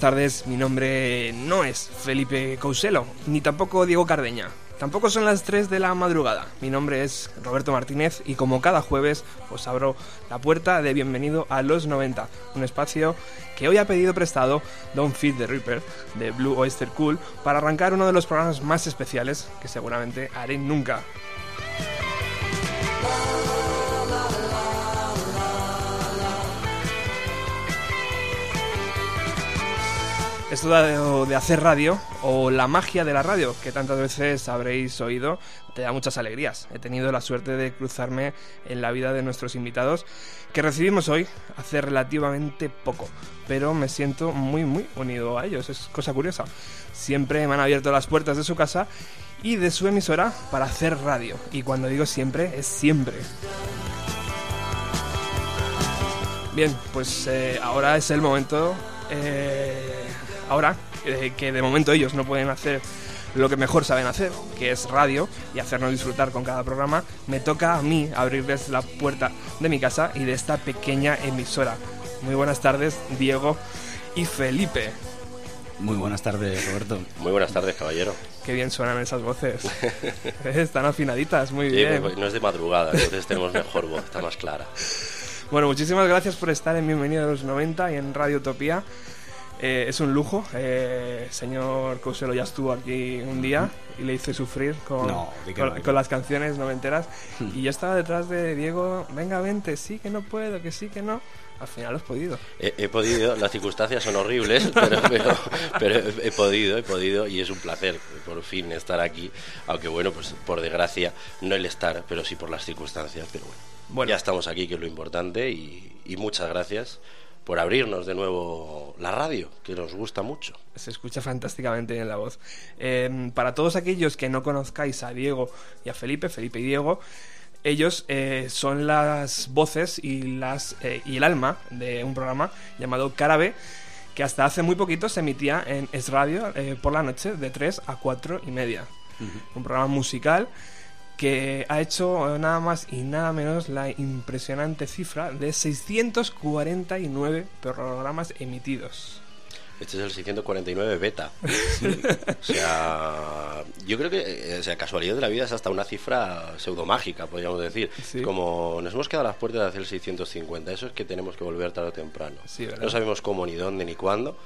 Buenas tardes, mi nombre no es Felipe Couselo, ni tampoco Diego Cardeña. Tampoco son las 3 de la madrugada. Mi nombre es Roberto Martínez y como cada jueves os abro la puerta de bienvenido a los 90, un espacio que hoy ha pedido prestado Don't Feed the Reaper de Blue Oyster Cool para arrancar uno de los programas más especiales que seguramente haré nunca. Esto de, hacer radio o la magia de la radio que tantas veces habréis oído te da muchas alegrías. He tenido la suerte de cruzarme en la vida de nuestros invitados que recibimos hoy hace relativamente poco, pero me siento muy muy unido a ellos, es cosa curiosa. Siempre me han abierto las puertas de su casa y de su emisora para hacer radio y cuando digo siempre es siempre. Bien, pues eh, ahora es el momento eh, ahora eh, que de momento ellos no pueden hacer lo que mejor saben hacer, que es radio y hacernos disfrutar con cada programa, me toca a mí abrirles la puerta de mi casa y de esta pequeña emisora. Muy buenas tardes, Diego y Felipe. Muy buenas tardes, Roberto. Muy buenas tardes, caballero. Qué bien suenan esas voces. Están afinaditas, muy bien. no es de madrugada, entonces tenemos mejor voz, está más clara. Bueno, muchísimas gracias por estar en Bienvenido a los 90 y en Radio Utopía. Eh, es un lujo. Eh, señor Couselo ya estuvo aquí un día y le hice sufrir con, con, las canciones noventeras. y yo estaba detrás de Diego, venga, vente, sí que no puedo, que sí que no. Al final has podido. He, podido, las circunstancias son horribles, pero, pero, he, podido, he podido y es un placer por fin estar aquí. Aunque bueno, pues por desgracia, no el estar, pero sí por las circunstancias. Pero bueno, ya estamos aquí, que es lo importante, y, y muchas gracias por abrirnos de nuevo la radio, que nos gusta mucho. Se escucha fantásticamente en la voz. Em, para todos aquellos que no conozcáis a Diego y a Felipe, Felipe y Diego, ellos eh, son las voces y, las, eh, y el alma de un programa llamado Carabe, que hasta hace muy poquito se emitía en Es Radio eh, por la noche de 3 a 4 y media. Un programa musical que ha hecho nada más y nada menos la impresionante cifra de 649 programas emitidos. Este es el 649 beta. o sea, yo creo que, eh, o sea, casualidad de la vida es hasta una cifra pseudomágica, podríamos decir. Como nos hemos quedado a las puertas de hacer el 650, eso es que tenemos que volver tarde o temprano. no sabemos cómo, ni dónde, ni cuándo,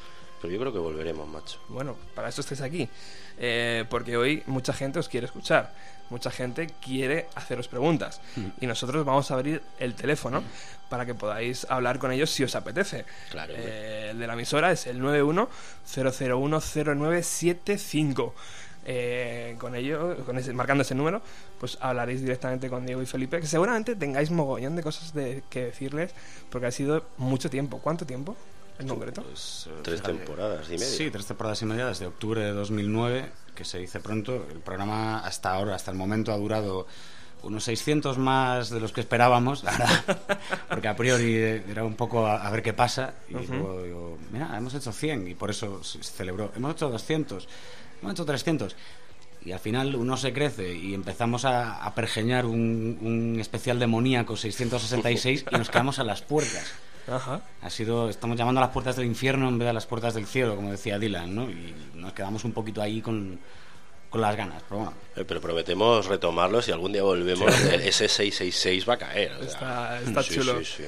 pero yo creo que volveremos, macho. Bueno, para eso estáis aquí. Eh, porque hoy mucha gente os quiere escuchar mucha gente quiere haceros preguntas. Hmm. Y nosotros vamos a abrir el teléfono para que podáis hablar con ellos si os apetece. Claro. Eh, el de la emisora es el 91-001-0975. Eh, con ello, con ese, marcando ese número, pues hablaréis directamente con Diego y Felipe, que seguramente tengáis mogollón de cosas de, que decirles, porque ha sido mucho tiempo. ¿Cuánto tiempo en concreto? Pues, tres temporadas y media. Sí, tres temporadas y media desde octubre de 2009 que se dice pronto. El programa hasta ahora, hasta el momento, ha durado unos 600 más de los que esperábamos, porque a priori era un poco a, ver qué pasa. Y luego digo, mira, hemos hecho 100 y por eso se celebró. Hemos hecho 200, hemos hecho 300. Y al final uno se crece y empezamos a, a pergeñar un, un especial demoníaco 666 y nos quedamos a las puertas. Ajá. Ha sido, estamos llamando a las puertas del infierno en vez de a las puertas del cielo, como decía Dylan, ¿no? Y nos quedamos un poquito ahí con, con las ganas, pero bueno. Eh, Pero prometemos retomarlo si algún día volvemos. Ese 666 va a caer. o sea. Está- está Sí, chulo. sí, sí.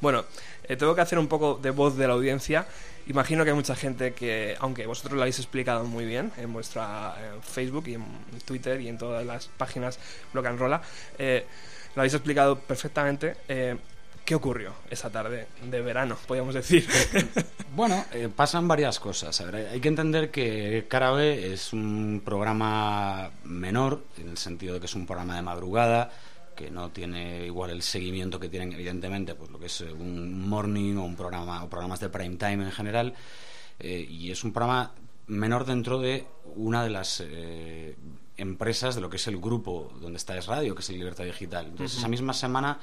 Bueno, eh, tengo que hacer un poco de voz de la audiencia. Imagino que hay mucha gente que, aunque vosotros lo habéis explicado muy bien en vuestra eh, Facebook y en Twitter y en todas las páginas Block and Rolla, eh, lo habéis explicado perfectamente. Eh, ¿Qué ocurrió esa tarde de verano, podríamos decir? Bueno, eh, pasan varias cosas. A ver, hay que entender que Cara B es un programa menor, en el sentido de que es un programa de madrugada, que no tiene igual el seguimiento que tienen, evidentemente, pues lo que es eh, un morning o un programa o programas de prime time en general. eh, y es un programa menor dentro de una de las eh, empresas de lo que es el grupo donde está Es Radio, que es el Libertad Digital. Entonces, esa misma semana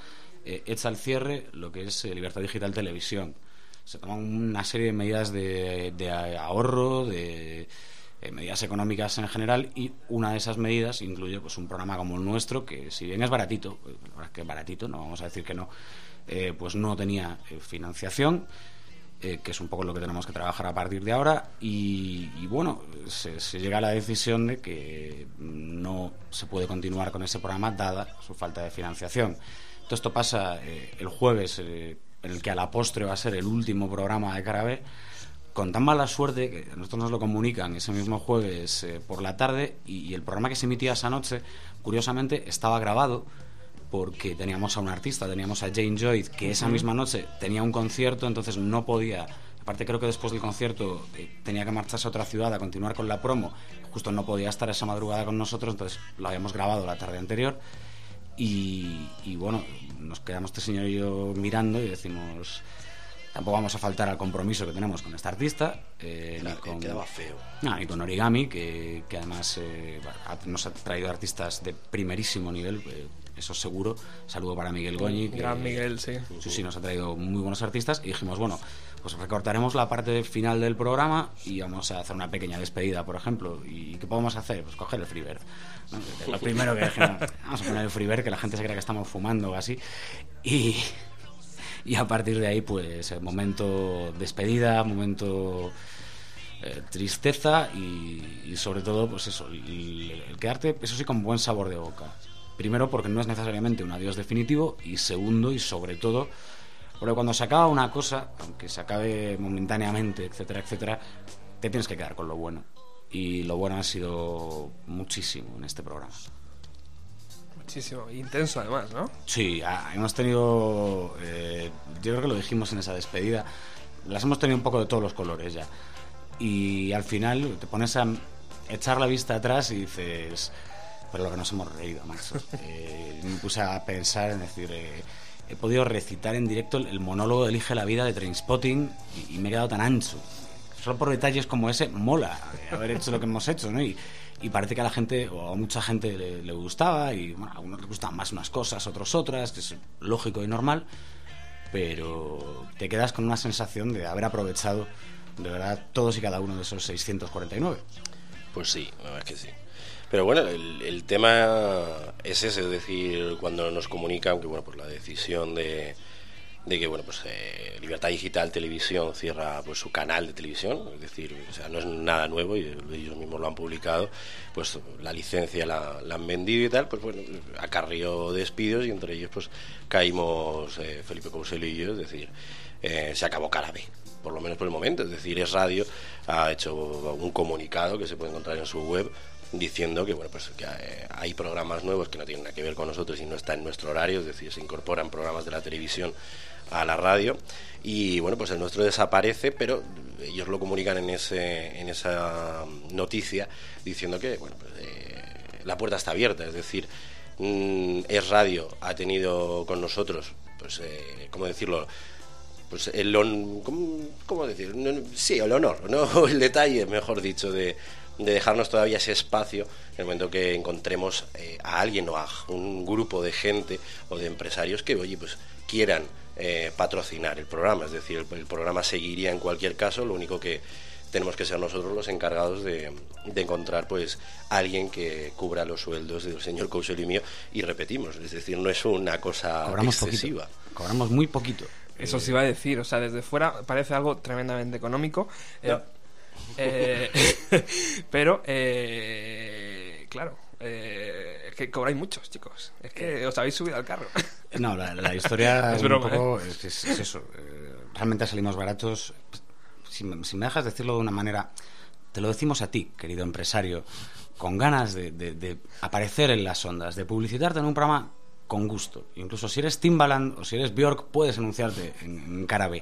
eh, echa al cierre lo que es eh, Libertad Digital Televisión. Se toman una serie de medidas de, de ahorro, de eh, medidas económicas en general, y una de esas medidas incluye pues un programa como el nuestro, que si bien es baratito, pues, la verdad es que es baratito, no vamos a decir que no, eh, pues no tenía eh, financiación eh, que es un poco lo que tenemos que trabajar a partir de ahora. Y, bueno, se llega a la decisión de que no se puede continuar con ese programa dada su falta de financiación. Todo esto pasa eh, el jueves, eh, el que a la postre va a ser el último programa de Carabé, con tan mala suerte que nosotros nos lo comunican ese mismo jueves eh, por la tarde y, y el programa que se emitía esa noche, curiosamente, estaba grabado porque teníamos a un artista, teníamos a Jane Joy, que esa misma noche tenía un concierto, entonces no podía. Aparte, creo que después del concierto eh, tenía que marcharse a otra ciudad a continuar con la promo. Justo no podía estar esa madrugada con nosotros, entonces lo habíamos grabado la tarde anterior. Y, y bueno, nos quedamos este señor y yo mirando y decimos. Tampoco vamos a faltar al compromiso que tenemos con este artista. eh, Claro, ni que con, quedaba feo. no, y con Origami, que, que además eh, nos ha traído artistas de primerísimo nivel, eh, eso seguro. Saludo para Miguel Goñi. que- Gran Miguel, sí. Sí, sí, nos ha traído muy buenos artistas y dijimos, bueno, pues recortaremos la parte final del programa y vamos a hacer una pequeña despedida, por ejemplo. ¿Y qué podemos hacer? Pues coger el freebird. Lo primero que vamos a poner el freebird, que la gente se crea que estamos fumando o así. Y, y a partir de ahí, pues, el momento despedida, momento eh, tristeza y, y sobre todo, pues eso, el, el quedarte, eso sí, con buen sabor de boca. Primero, porque no es necesariamente un adiós definitivo y segundo, y sobre todo, porque cuando se acaba una cosa, aunque se acabe momentáneamente, etcétera, etcétera, te tienes que quedar con lo bueno. Y lo bueno ha sido muchísimo en este programa. Muchísimo. Intenso, además, ¿no? Sí, ah, hemos tenido, eh, yo creo que lo dijimos en esa despedida, las hemos tenido un poco de todos los colores ya. Y al final te pones a echar la vista atrás y dices, pero lo que nos hemos reído, macho. Eh, me puse a pensar en decir, eh, he podido recitar en directo el, el monólogo de Elige la vida de Trainspotting y, y me he quedado tan ancho. Solo por detalles como ese, mola eh, haber hecho lo que hemos hecho, ¿no? Y, y parece que a la gente, o a mucha gente le, le gustaba, y bueno, a algunos les gustan más unas cosas, otros otras, que es lógico y normal, pero te quedas con una sensación de haber aprovechado de verdad todos y cada uno de esos 649. Pues sí, la verdad es que sí. Pero bueno, el, el tema es ese, es decir, cuando nos comunican que bueno, pues la decisión de, de que bueno, pues eh, Libertad Digital Televisión cierra pues su canal de televisión, es decir, o sea, no es nada nuevo y ellos mismos lo han publicado, pues la licencia la, han vendido y tal, pues bueno, acarrió despidos y entre ellos pues caímos eh, Felipe Couselo y yo, es decir, eh, se acabó cara B por lo menos por el momento. Es decir, Es Radio ha hecho un comunicado que se puede encontrar en su web diciendo que bueno pues que eh, hay programas nuevos que no tienen nada que ver con nosotros y no están en nuestro horario, es decir, se incorporan programas de la televisión a la radio y bueno pues el nuestro desaparece pero ellos lo comunican en ese en esa noticia diciendo que bueno pues, eh, la puerta está abierta es decir mm, es radio ha tenido con nosotros pues eh, cómo decirlo pues el ¿cómo, decir? Sí, el honor, ¿no? el detalle, mejor dicho, de, de dejarnos todavía ese espacio en el momento que encontremos eh, a alguien o a un grupo de gente o de empresarios que, oye, pues quieran eh, patrocinar el programa. Es decir, el, el programa seguiría en cualquier caso, lo único que tenemos que ser nosotros los encargados de, de encontrar pues alguien que cubra los sueldos del señor Cousel y mío y repetimos, es decir, no es una cosa Cobramos excesiva. poquito. Cobramos muy poquito. Eso se iba a decir, o sea, desde fuera parece algo tremendamente económico. eh. Eh, pero, eh, claro, eh, es que cobráis muchos, chicos. Es que os habéis subido al carro. No, la, la historia Es un broma, poco es, es- es eso. eh, realmente salimos baratos. Si, me- si me dejas decirlo de una manera, te lo decimos a ti, querido empresario, con ganas de, de- de aparecer en las ondas, de publicitarte en un programa con gusto. Incluso si eres Timbaland o si eres Bjork, puedes anunciarte en, en cara B.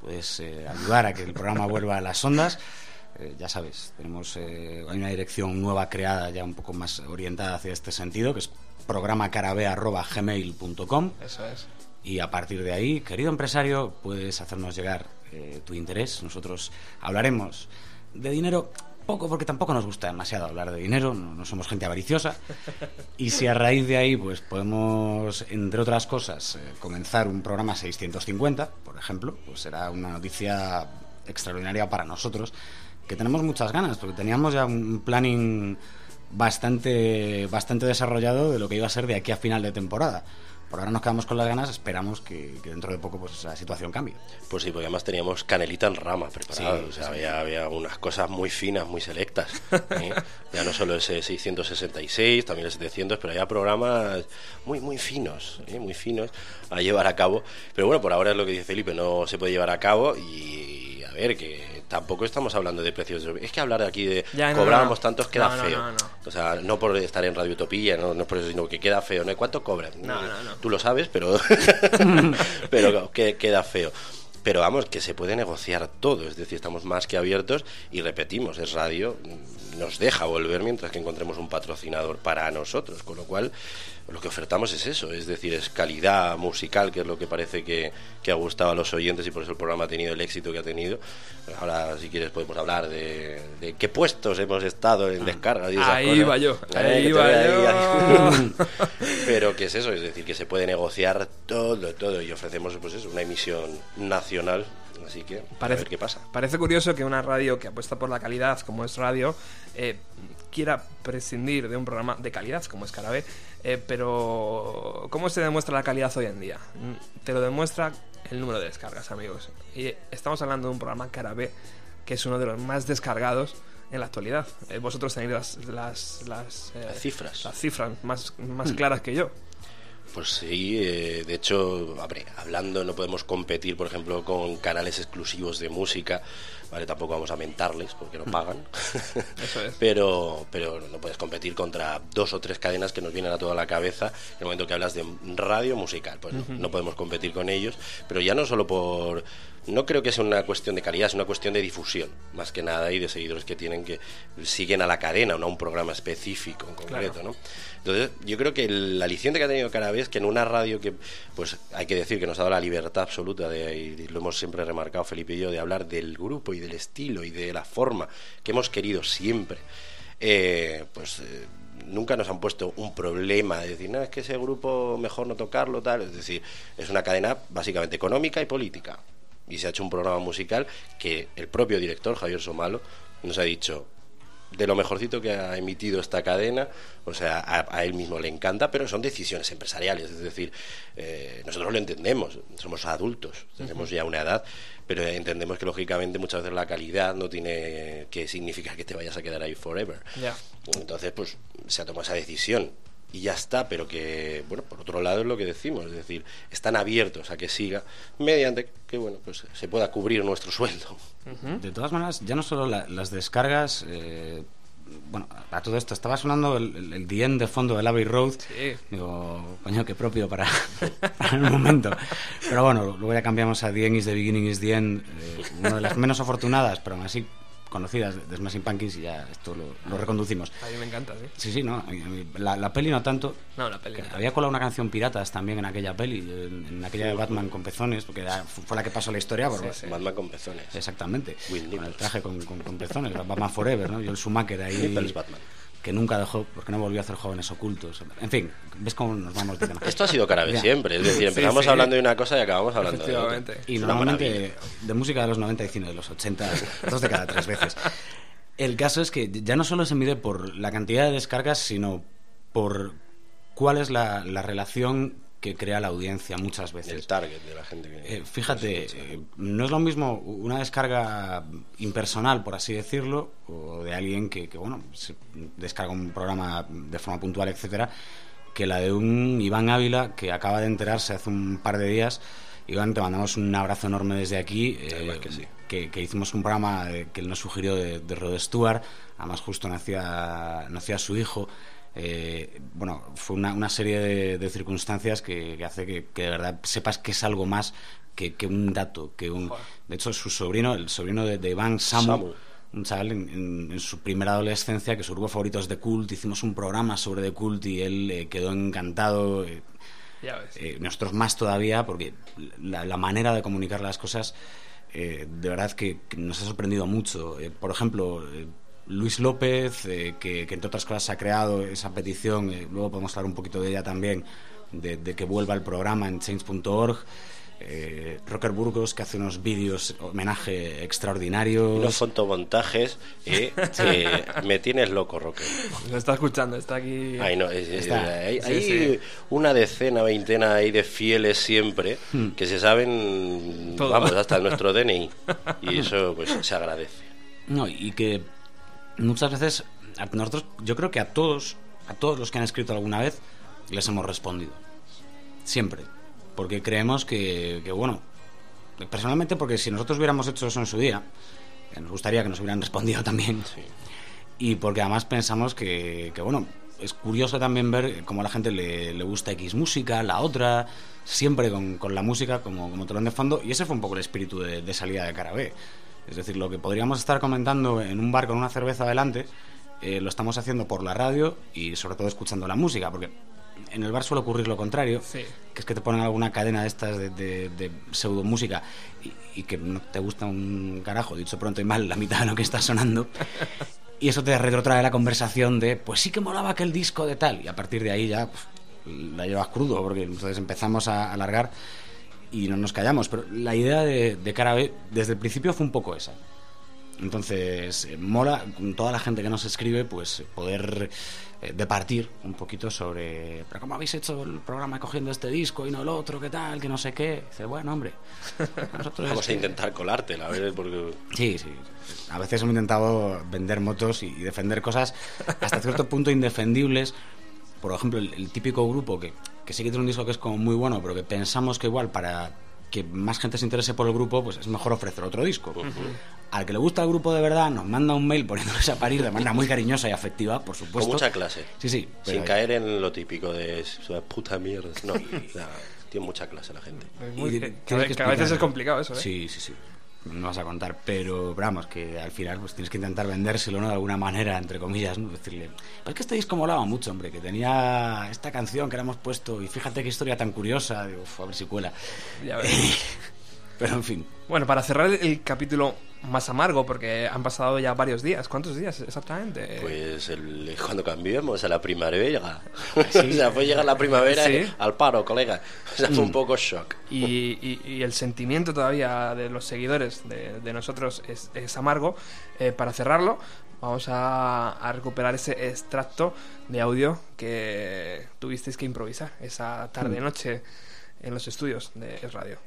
Puedes eh, ayudar a que el programa vuelva a las ondas. Eh, ya sabes, tenemos eh, hay una dirección nueva creada ya un poco más orientada hacia este sentido, que es programacarab.gmail.com Eso es. y a partir de ahí, querido empresario, puedes hacernos llegar eh, tu interés. Nosotros hablaremos de dinero poco, porque tampoco nos gusta demasiado hablar de dinero, no, no somos gente avariciosa. Y si a raíz de ahí, pues podemos, entre otras cosas, eh, comenzar un programa 650, por ejemplo, pues será una noticia extraordinaria para nosotros, que tenemos muchas ganas, porque teníamos ya un planning bastante, bastante desarrollado de lo que iba a ser de aquí a final de temporada. Por ahora nos quedamos con las ganas, esperamos que, que dentro de poco pues la situación cambie. Pues sí, porque además teníamos canelita en rama preparada. Sí, o sea, sí. había, había unas cosas muy finas, muy selectas. ¿eh? ya no solo ese 666, también el 700, pero había programas muy, muy finos, ¿eh? muy finos a llevar a cabo. Pero bueno, por ahora es lo que dice Felipe, no se puede llevar a cabo y a ver, que tampoco estamos hablando de precios. Es que hablar aquí de Ya, cobrábamos no. tantos queda No, feo. no. O sea, no por estar en Radio Utopía, no, no es por eso, sino que queda feo. ¿no? ¿Cuánto cobras? No, no, no. Tú lo sabes, pero, pero que, queda feo. Pero vamos, que se puede negociar todo, es decir, estamos más que abiertos y repetimos, es radio, nos deja volver mientras que encontremos un patrocinador para nosotros, con lo cual lo que ofertamos es eso, es decir, es calidad musical, que es lo que parece que, que ha gustado a los oyentes y por eso el programa ha tenido el éxito que ha tenido. Ahora, si quieres, podemos hablar de, de qué puestos hemos estado en descarga. y esas Ahí cosas. iba yo, Eh, ahí iba veo yo. ahí. Pero que es eso, es decir, que se puede negociar todo, todo y ofrecemos pues eso, una emisión nacional, así que a ver qué pasa. Parece curioso que una radio que apuesta por la calidad, como es radio, eh, quiera prescindir de un programa de calidad, como es Carabé. eh, pero, ¿cómo se demuestra la calidad hoy en día? Mm, Te lo demuestra el número de descargas, amigos. Y estamos hablando de un programa Carabé, que es uno de los más descargados en la actualidad. Eh, vosotros tenéis las, las, las, eh, Las cifras. las cifras más, más claras que yo. Pues sí, eh, de hecho, hablando, no podemos competir, por ejemplo, con canales exclusivos de música, ¿vale? Tampoco vamos a mentarles porque no pagan. Eso es. pero, pero no puedes competir contra dos o tres cadenas que nos vienen a toda la cabeza en el momento que hablas de radio musical. Pues no, no podemos competir con ellos, pero ya no solo por... No creo que sea una cuestión de calidad, es una cuestión de difusión, más que nada, y de seguidores que tienen que siguen a la cadena, no a un programa específico en concreto, Claro. ¿no? Entonces, yo creo que el aliciente que ha tenido Carabé es que en una radio que, pues hay que decir que nos ha dado la libertad absoluta, de, y lo hemos siempre remarcado Felipe y yo, de hablar del grupo y del estilo y de la forma que hemos querido siempre, eh, pues eh, nunca nos han puesto un problema de decir, no, es que ese grupo mejor no tocarlo, tal. Es decir, es una cadena básicamente económica y política. Y se ha hecho un programa musical que el propio director, Javier Somalo, nos ha dicho, de lo mejorcito que ha emitido esta cadena, o sea, a, a él mismo le encanta, pero son decisiones empresariales, es decir, eh, nosotros lo entendemos, somos adultos, tenemos ya una edad, pero entendemos que lógicamente muchas veces la calidad no tiene que significar que te vayas a quedar ahí forever. Entonces, pues se ha tomado esa decisión y ya está, pero que, bueno, por otro lado es lo que decimos, es decir, están abiertos a que siga mediante que, bueno, pues se pueda cubrir nuestro sueldo. De todas maneras, ya no solo la- las descargas. eh, bueno, a todo esto, estaba sonando el, el, el The End de fondo del Abbey Road. Sí. Digo, coño, qué propio para, para el momento. Pero bueno, luego ya cambiamos a The End is the Beginning is the End, eh, una de las menos afortunadas, pero aún así conocidas de Smashing Pumpkins, y ya esto lo, lo reconducimos. A mí me encanta, sí. Sí, sí, no. La, la peli no tanto. No, la peli. no. Había colado una canción Piratas también en aquella peli, en, en aquella de Batman con pezones, porque era- fue la que pasó la historia. por- Sí, sí. Batman con pezones. Exactamente. Con el traje con, con, con pezones, Batman Forever, ¿no? Yo el Schumacher ahí. Nichols Batman. Que nunca dejó, porque no volvió a hacer jóvenes ocultos. En fin, ves cómo nos vamos de tema. Esto ha sido Carabe siempre, es decir, empezamos sí. hablando de una cosa y acabamos hablando de otra. Efectivamente. Y normalmente de música de los 90 y cine de los 80, dos de cada tres veces. El caso es que ya no solo se mide por la cantidad de descargas, sino por cuál es la, la relación que crea la audiencia muchas veces. El target de la gente que... Eh, fíjate, eh, no es lo mismo una descarga impersonal, por así decirlo, o de alguien que, que, bueno, se descarga un programa de forma puntual, etcétera, que la de un Iván Ávila que acaba de enterarse hace un par de días. Iván, te mandamos un abrazo enorme desde aquí. eh, que sí. que, que hicimos un programa eh, que él nos sugirió de, de Rod Stewart, además justo nacía, nacía su hijo. Eh, bueno, fue una, una serie de, de circunstancias que, que hace que, que de verdad sepas que es algo más que, que un dato, que un... De hecho, su sobrino, el sobrino de, de Iván, Samu, Samu. un chaval en, en- en su primera adolescencia, que su grupo favorito es The Cult, hicimos un programa sobre The Cult y él eh, quedó encantado. eh, Ya ves. eh, nosotros más todavía, porque la, la manera de comunicar las cosas, eh, de verdad que, que nos ha sorprendido mucho. Eh, por ejemplo, eh, Luis López, eh, que, que entre otras cosas ha creado esa petición, eh, luego podemos hablar un poquito de ella también, de, de que vuelva el programa en change.org. Eh, Rocker Burgos, que hace unos vídeos homenaje extraordinarios. Unos fotomontajes, eh, eh, me tienes loco, Roque. Lo está escuchando, está aquí. Ay, no, es- es- Está. hay, Sí, hay sí. una decena, veintena ahí de fieles siempre que se saben, Todo. vamos, hasta nuestro DNI. Y eso, pues, se agradece. No, y que muchas veces a nosotros, yo creo que a todos, a todos los que han escrito alguna vez, les hemos respondido. Siempre. Porque creemos que, que, bueno, personalmente porque si nosotros hubiéramos hecho eso en su día, nos gustaría que nos hubieran respondido también. Y porque además pensamos que, que, bueno, es curioso también ver cómo a la gente le, le gusta X música, la otra, siempre con, con la música como, como telón de fondo. Y ese fue un poco el espíritu de, de salida de cara B. Es decir, lo que podríamos estar comentando en un bar con una cerveza adelante, eh, lo estamos haciendo por la radio y sobre todo escuchando la música, porque en el bar suele ocurrir lo contrario, Sí. que es que te ponen alguna cadena de estas de, de, de pseudomúsica y, y que no te gusta un carajo, dicho pronto y mal, la mitad de lo que está sonando. Y eso te retrotrae la conversación de, pues sí que molaba aquel disco de tal. Y a partir de ahí ya pf, la llevas crudo, porque entonces empezamos a alargar y no nos callamos. Pero la idea de, de Cara B desde el principio fue un poco esa. Entonces, eh, mola con toda la gente que nos escribe, pues poder eh, departir un poquito sobre, pero ¿cómo habéis hecho el programa cogiendo este disco y no el otro? ¿Qué tal? Que no sé qué. Dice, bueno, hombre. nosotros Vamos a que- intentar colártela, a ver, porque... Sí, sí. A veces hemos intentado vender motos y defender cosas hasta cierto punto indefendibles. Por ejemplo, el, el típico grupo que, que sí que tiene un disco que es como muy bueno, pero que pensamos que igual para que más gente se interese por el grupo, pues es mejor ofrecer otro disco. Al que le gusta el grupo de verdad, nos manda un mail poniéndose a parir de manera muy cariñosa y afectiva, por Con supuesto. mucha clase. Sí, sí. pero- Sin caer en lo típico de "Es una puta mierda. No, o sea, tiene mucha clase la gente. Es muy- y que, a veces es complicado eso, ¿eh? Sí, sí, sí. No vas a contar, pero vamos, que al final pues tienes que intentar vendérselo, ¿no? De alguna manera, entre comillas, ¿no? Decirle, pues es que este disco molaba mucho, hombre, que tenía esta canción que le hemos puesto y fíjate qué historia tan curiosa, digo, "Uf, a ver si cuela. Ya. Pero en fin, Bueno, para cerrar el capítulo más amargo, porque han pasado ya varios días. ¿Cuántos días exactamente? Pues el- cuando cambiemos a la primavera. o sea, fue llegar la primavera Sí. al paro, colega. O sea, Mm. fue un poco shock. Y, y- y el sentimiento todavía de los seguidores de, de nosotros es, es amargo. Eh, para cerrarlo, vamos a, a recuperar ese extracto de audio que tuvisteis que improvisar esa tarde-noche en los estudios de Es Radio.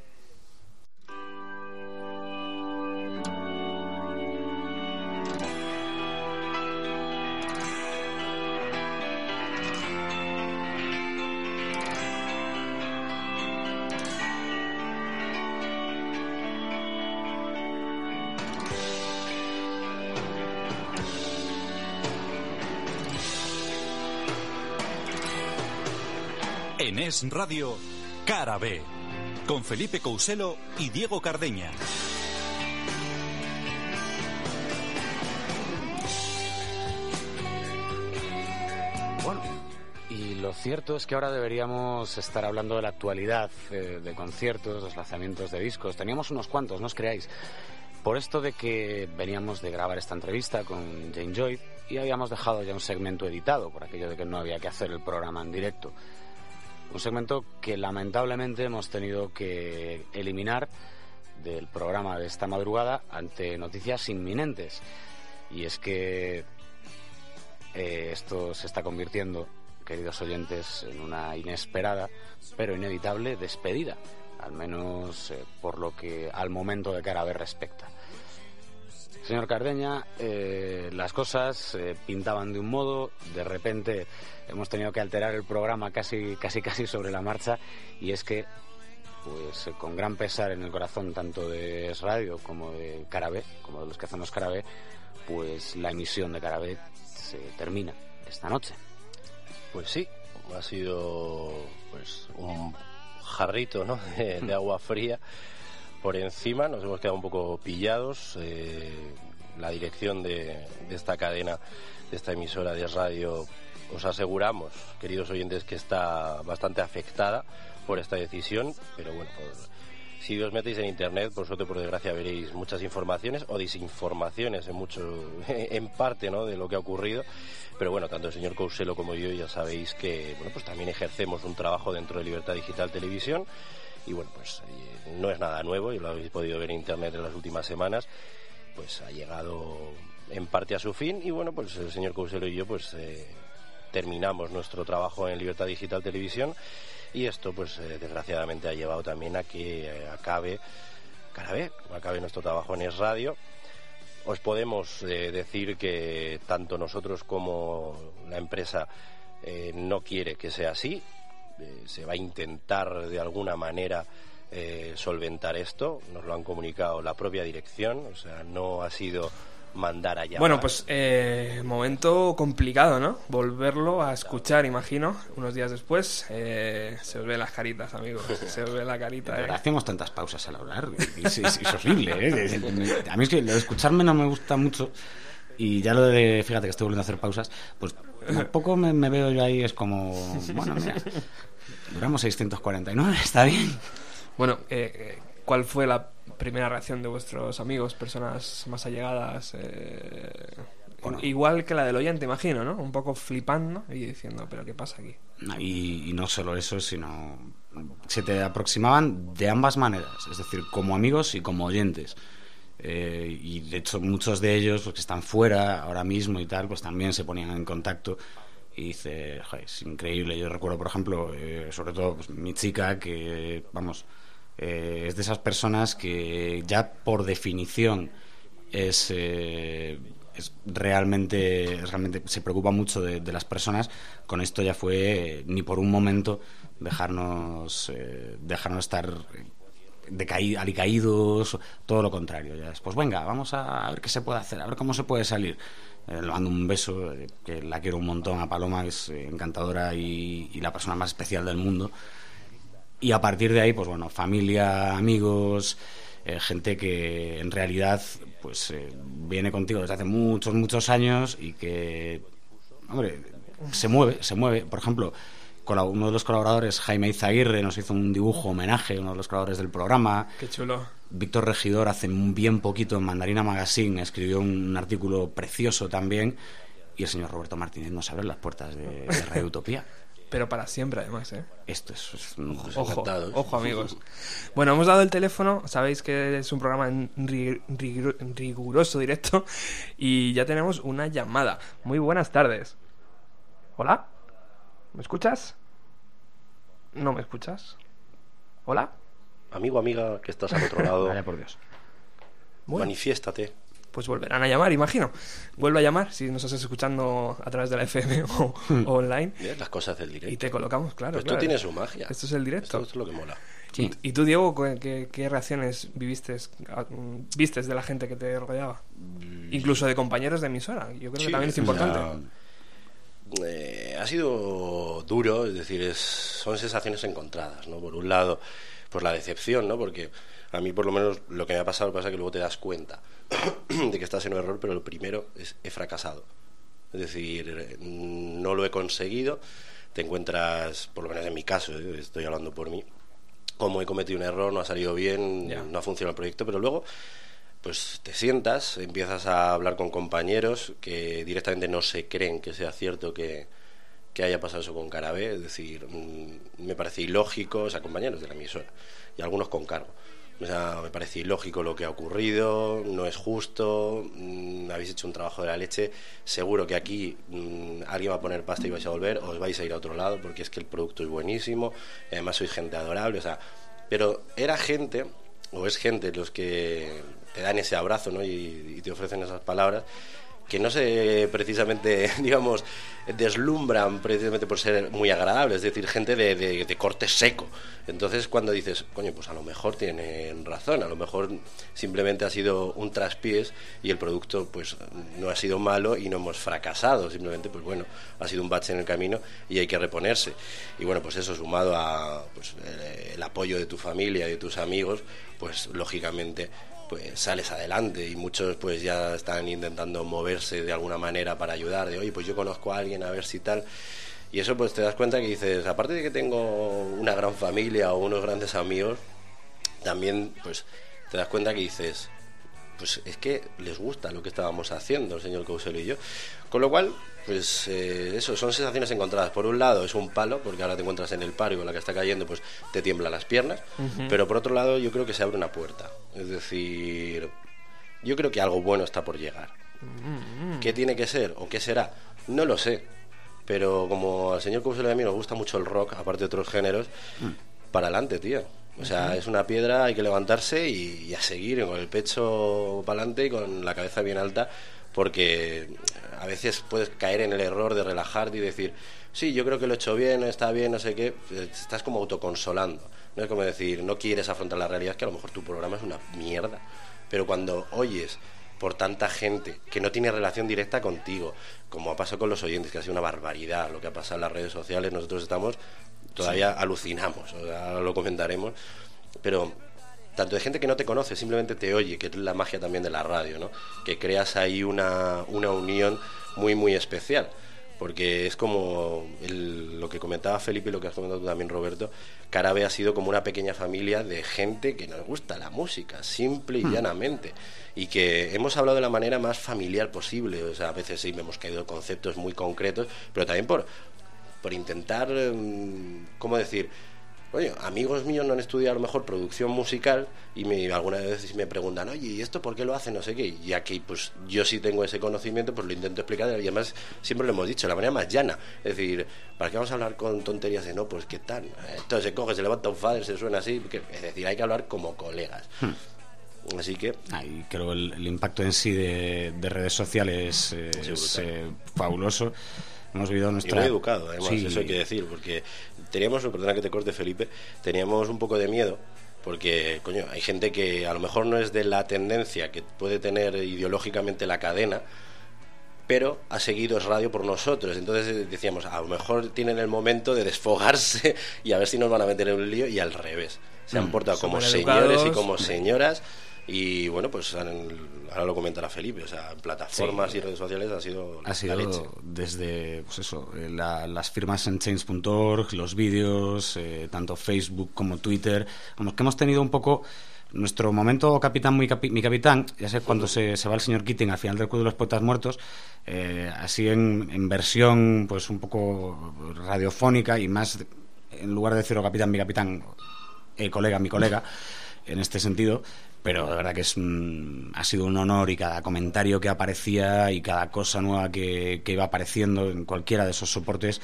En Es Radio, Cara B, con Felipe Couselo y Diego Cardeña. bueno, y lo cierto es que ahora deberíamos estar hablando de la actualidad, eh, de conciertos, los lanzamientos de discos. Teníamos unos cuantos, no os creáis. Por esto de que veníamos de grabar esta entrevista con Jane Joy y habíamos dejado ya un segmento editado, por aquello de que no había que hacer el programa en directo. Un segmento que lamentablemente hemos tenido que eliminar del programa de esta madrugada ante noticias inminentes. Y es que eh, esto se está convirtiendo, queridos oyentes, en una inesperada pero inevitable despedida, al menos eh, por lo que al momento de cara a ver respecta. Señor Cardeña, eh, las cosas pintaban de un modo, de repente hemos tenido que alterar el programa casi, casi, casi sobre la marcha y es que, pues con gran pesar en el corazón tanto de Radio como de Carabé, como de los que hacemos Carabé, pues la emisión de Carabé se termina esta noche. Pues sí, ha sido pues un jarrito ¿no? de, agua fría por encima, nos hemos quedado un poco pillados. Eh, la dirección de, esta cadena, de esta emisora de radio, os aseguramos, queridos oyentes, que está bastante afectada por esta decisión, pero bueno, si os metéis en internet, por suerte por desgracia veréis muchas informaciones o desinformaciones en mucho, en parte, ¿no? De lo que ha ocurrido. Pero bueno, tanto el señor Couselo como yo ya sabéis que, bueno, pues también ejercemos un trabajo dentro de Libertad Digital Televisión y bueno, pues eh, no es nada nuevo y lo habéis podido ver en internet en las últimas semanas, pues ha llegado en parte a su fin y bueno, pues el señor Couselo y yo pues eh, terminamos nuestro trabajo en Libertad Digital Televisión y esto, pues eh, desgraciadamente ha llevado también a que eh, acabe, acabe, acabe nuestro trabajo en Es Radio. Os podemos decir que tanto nosotros como la empresa no quiere que sea así. se va a intentar de alguna manera solventar esto. Nos lo han comunicado la propia dirección. O sea, no ha sido mandar allá. Bueno, pues eh, momento complicado, ¿no? Volverlo a escuchar, imagino, unos días después. Eh, se os ve las caritas, amigos. Se os ve la carita. Eh. Hacemos tantas pausas al hablar. Es, es, horrible, ¿eh? A mí es que lo de escucharme no me gusta mucho. Y ya lo de, fíjate que estoy volviendo a hacer pausas, pues un poco me, veo yo ahí, es como, bueno, mira, duramos 649, está bien. Bueno, eh, ¿cuál fue la primera reacción de vuestros amigos, personas más allegadas. Eh, igual que la del oyente, imagino, ¿no? Un poco flipando y diciendo, ¿pero qué pasa aquí? Y, no solo eso, sino. Se te aproximaban de ambas maneras, es decir, como amigos y como oyentes. Eh, y de hecho, muchos de ellos, los que están fuera ahora mismo y tal, pues también se ponían en contacto y dice, es increíble. Yo recuerdo, por ejemplo, eh, sobre todo pues, mi chica, que, vamos, eh, es de esas personas que ya por definición es, eh, es realmente, realmente se preocupa mucho de, las personas. Con esto ya fue ni por un momento dejarnos, eh, dejarnos estar alicaídos, todo lo contrario. Ya después, venga, vamos a ver qué se puede hacer, a ver cómo se puede salir. le mando un beso, que la quiero un montón a Paloma, es encantadora y la persona más especial del mundo y a partir de ahí, pues bueno, familia, amigos, eh, gente que en realidad pues eh, viene contigo desde hace muchos, muchos años y que, hombre, se mueve, se mueve. Por ejemplo, uno de los colaboradores, Jaime Izaguirre, nos hizo un dibujo homenaje, uno de los colaboradores del programa. Qué chulo. Víctor Regidor hace bien poquito en Mandarina Magazine escribió un artículo precioso también y el señor Roberto Martínez nos abre las puertas de, de Radio Utopía. Pero para siempre, además, ¿eh? Esto es... ojo, ojo, amigos. Bueno, hemos dado el teléfono. Sabéis que es un programa en riguroso directo. Y ya tenemos una llamada. Muy buenas tardes. ¿Hola? ¿Me escuchas? ¿No me escuchas? ¿Hola? Amigo, amiga, que estás al otro lado. Vaya por Dios. Manifiéstate pues volverán a llamar, imagino. Vuelve a llamar si nos estás escuchando a través de la FM o, hmm. online. las cosas del directo. Y te colocamos, claro. Esto tiene su magia. Esto es el directo. Esto es lo que mola. ¿Y tú, Diego, qué, reacciones viviste, vistes de la gente que te rodeaba? Mm. Incluso de compañeros de emisora. Yo creo que también es importante. Eh, ha sido duro, es decir, es, son sensaciones encontradas, ¿no? Por un lado, por la decepción, ¿no? Porque a mí, por lo menos, lo que me ha pasado pasa que luego te das cuenta de que estás en un error, pero lo primero es he fracasado. Es decir, no lo he conseguido, te encuentras, por lo menos en mi caso, ¿eh? estoy hablando por mí, como he cometido un error, no ha salido bien, no ha funcionado el proyecto, pero luego pues te sientas, empiezas a hablar con compañeros que directamente no se creen que sea cierto que, que haya pasado eso con Carabé, es decir, mm, me parece ilógico, o sea, compañeros de la emisora, y algunos con cargo. O sea, me parece ilógico lo que ha ocurrido, no es justo, mm, habéis hecho un trabajo de la leche, seguro que aquí mm, alguien va a poner pasta y vais a volver, os vais a ir a otro lado, porque es que el producto es buenísimo, además sois gente adorable, o sea, pero era gente, o es gente los que te dan ese abrazo, ¿no? Y te ofrecen esas palabras, que no se precisamente, digamos, deslumbran precisamente por ser muy agradables, es decir, gente de, de- corte seco. Entonces, cuando dices, coño, pues a lo mejor tienen razón, a lo mejor simplemente ha sido un traspiés y el producto, pues, no ha sido malo y no hemos fracasado, simplemente, pues bueno, ha sido un bache en el camino y hay que reponerse. Y bueno, pues eso sumado a pues, el, el apoyo de tu familia y de tus amigos, pues lógicamente pues sales adelante y muchos pues ya están intentando moverse de alguna manera para ayudar, de oye, pues yo conozco a alguien a ver si tal. Y eso pues te das cuenta que dices, aparte de que tengo una gran familia o unos grandes amigos, también pues te das cuenta que dices, pues es que les gusta lo que estábamos haciendo el señor Couselo y yo. Con lo cual, pues eh, eso, son sensaciones encontradas. Por un lado es un palo, porque ahora te encuentras en el paro y con la que está cayendo, pues te tiemblan las piernas. Pero por otro lado, yo creo que se abre una puerta. Es decir, yo creo que algo bueno está por llegar. ¿Qué tiene que ser o qué será? No lo sé. Pero como al señor Couselo y a mí nos gusta mucho el rock, aparte de otros géneros, para adelante, tío. O sea, es una piedra, hay que levantarse y, y a seguir con el pecho para adelante y con la cabeza bien alta, porque a veces puedes caer en el error de relajarte y decir, sí, yo creo que lo he hecho bien, está bien, no sé qué. Eh, Estás como autoconsolando. No es como decir, no quieres afrontar la realidad, que a lo mejor tu programa es una mierda. Pero cuando oyes por tanta gente que no tiene relación directa contigo, como ha pasado con los oyentes, que ha sido una barbaridad lo que ha pasado en las redes sociales, nosotros estamos, todavía alucinamos, o sea, ahora lo comentaremos, pero tanto de gente que no te conoce, simplemente te oye, que es la magia también de la radio, ¿no? Que creas ahí una, una unión muy, muy especial. Porque es como el- lo que comentaba Felipe y lo que has comentado tú también, Roberto. Carabe ha sido como una pequeña familia de gente que nos gusta la música, simple y llanamente. Y que hemos hablado de la manera más familiar posible. O sea, a veces sí hemos caído conceptos muy concretos, pero también por, por intentar, em, ¿cómo decir? Oye, amigos míos no han estudiado a lo mejor producción musical y me, algunas veces me preguntan, oye, ¿y esto por qué lo hacen? No sé qué. Y aquí, pues yo sí tengo ese conocimiento, pues lo intento explicar. Y además, siempre lo hemos dicho, de la manera más llana. Es decir, ¿para qué vamos a hablar con tonterías de no? Pues qué tal. Entonces se coge, se levanta un fader, se suena así. es decir, hay que hablar como colegas. Así que, Ahí creo el, el impacto en sí de, de redes sociales eh, es eh, fabuloso. Hemos vivido Y nuestra... muy educado, además, Sí, eso hay que decir, porque teníamos, perdona que te corte Felipe, teníamos un poco de miedo, porque, coño, hay gente que a lo mejor no es de la tendencia que puede tener ideológicamente la cadena, pero ha seguido es radio por nosotros. Entonces eh, decíamos, a lo mejor tienen el momento de desfogarse y a ver si nos van a meter en un lío, y al revés. Se han portado como señores y como señoras. Y bueno, pues han- ahora lo comentará Felipe, o sea, en plataformas y redes sociales ha sido, ha la sido leche. desde pues eso, eh, la- las firmas en change.org, los vídeos, eh, tanto Facebook como Twitter, vamos, que hemos tenido un poco nuestro momento capitán, muy capi- mi capitán, ya sé cuando se, se va el señor Keating al final del Club de los Poetas Muertos, eh, así en, en versión pues un poco radiofónica y más, en lugar de decirlo capitán, mi capitán, eh, colega, mi colega, en este sentido, pero de verdad que es un- ha sido un honor y cada comentario que aparecía y cada cosa nueva que, que iba apareciendo en cualquiera de esos soportes,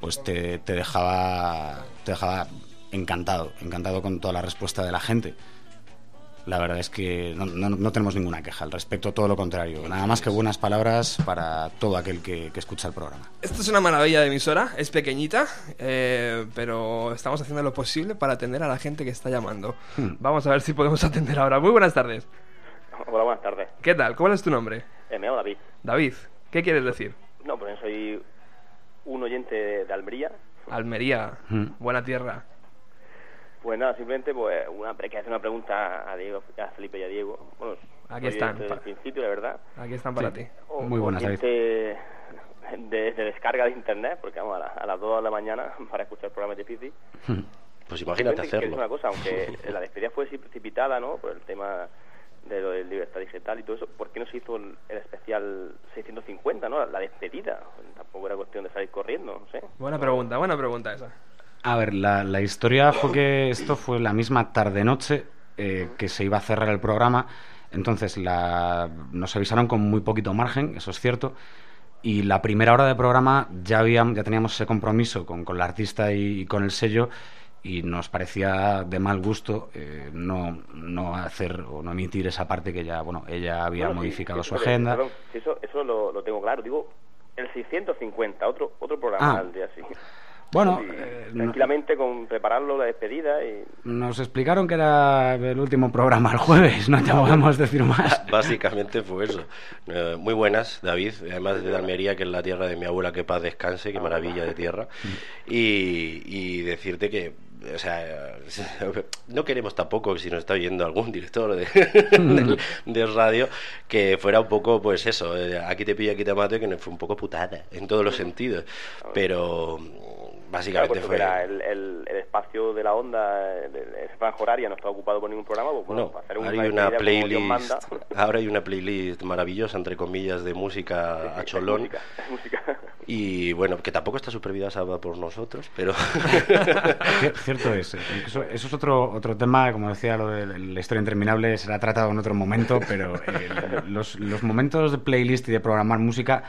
pues te, te dejaba te dejaba encantado, encantado con toda la respuesta de la gente. La verdad es que no, no- no tenemos ninguna queja al respecto, todo lo contrario. Nada más que buenas palabras para todo aquel que, que escucha el programa. Esto es una maravilla de emisora, es pequeñita, eh, pero estamos haciendo lo posible para atender a la gente que está llamando. Hmm. Vamos a ver si podemos atender ahora. Muy buenas tardes. Hola, buenas tardes. ¿Qué tal? ¿Cuál es tu nombre? Eh, me llamo David. David. ¿Qué quieres decir? No, pues soy un oyente de, de Almería. Almería, Hmm. buena tierra. Pues nada, simplemente pues una hay que hacer una pregunta a Diego, a Felipe y a Diego. Bueno, Aquí soy están, Desde el principio, la verdad. Aquí están para ti. O- Muy buenas, David. de, de descarga de internet, porque vamos, a, la- a las 2 de la mañana para escuchar el programa es difícil. Pues imagínate hacerlo. una cosa, aunque la despedida fue así precipitada, ¿no? Por el tema de lo de libertad digital y todo eso, ¿por qué no se hizo el, el especial 650, ¿no? La despedida. Tampoco era cuestión de salir corriendo, no sé. Buena pregunta, buena pregunta esa. A ver, la, la historia fue que esto fue la misma tarde-noche eh, que se iba a cerrar el programa. Entonces la, nos avisaron con muy poquito margen, eso es cierto. Y la primera hora de programa ya, habíamos, ya teníamos ese compromiso con, con la artista y, y con el sello y nos parecía de mal gusto eh, no, no hacer o no emitir esa parte que ya, bueno, ella había Bueno, modificado sí, su agenda. perdón, eso eso lo, lo tengo claro. Digo, el 650, otro otro programa Ah. al día así. Bueno, Y eh, no- tranquilamente con prepararlo, la despedida y... nos explicaron que era el último programa el jueves, no te podemos decir más. Básicamente fue eso. Eh, muy buenas, David, además de Almería, que es la tierra de mi abuela, que paz descanse, qué maravilla de tierra. Y, y decirte que, o sea, no queremos tampoco, si nos está oyendo algún director de, de, de radio, que fuera un poco, pues eso, eh, aquí te pillo, aquí te mato, y que fue un poco putada, en todos los sentidos. Pero básicamente porque fue... era el, el, el espacio de la onda, esa franja horaria no estaba ocupado por ningún programa, pues bueno, No, para hacer hay una, una despedida como Dios playlist, ahora hay una playlist maravillosa, entre comillas, de música a cholón. música, música. Y bueno, que tampoco está supervisada por nosotros, pero Cier- Cierto es. eh, Eso, eso es otro, otro tema, como decía, lo de la historia interminable será tratado en otro momento, pero eh, los, los momentos de playlist y de programar música,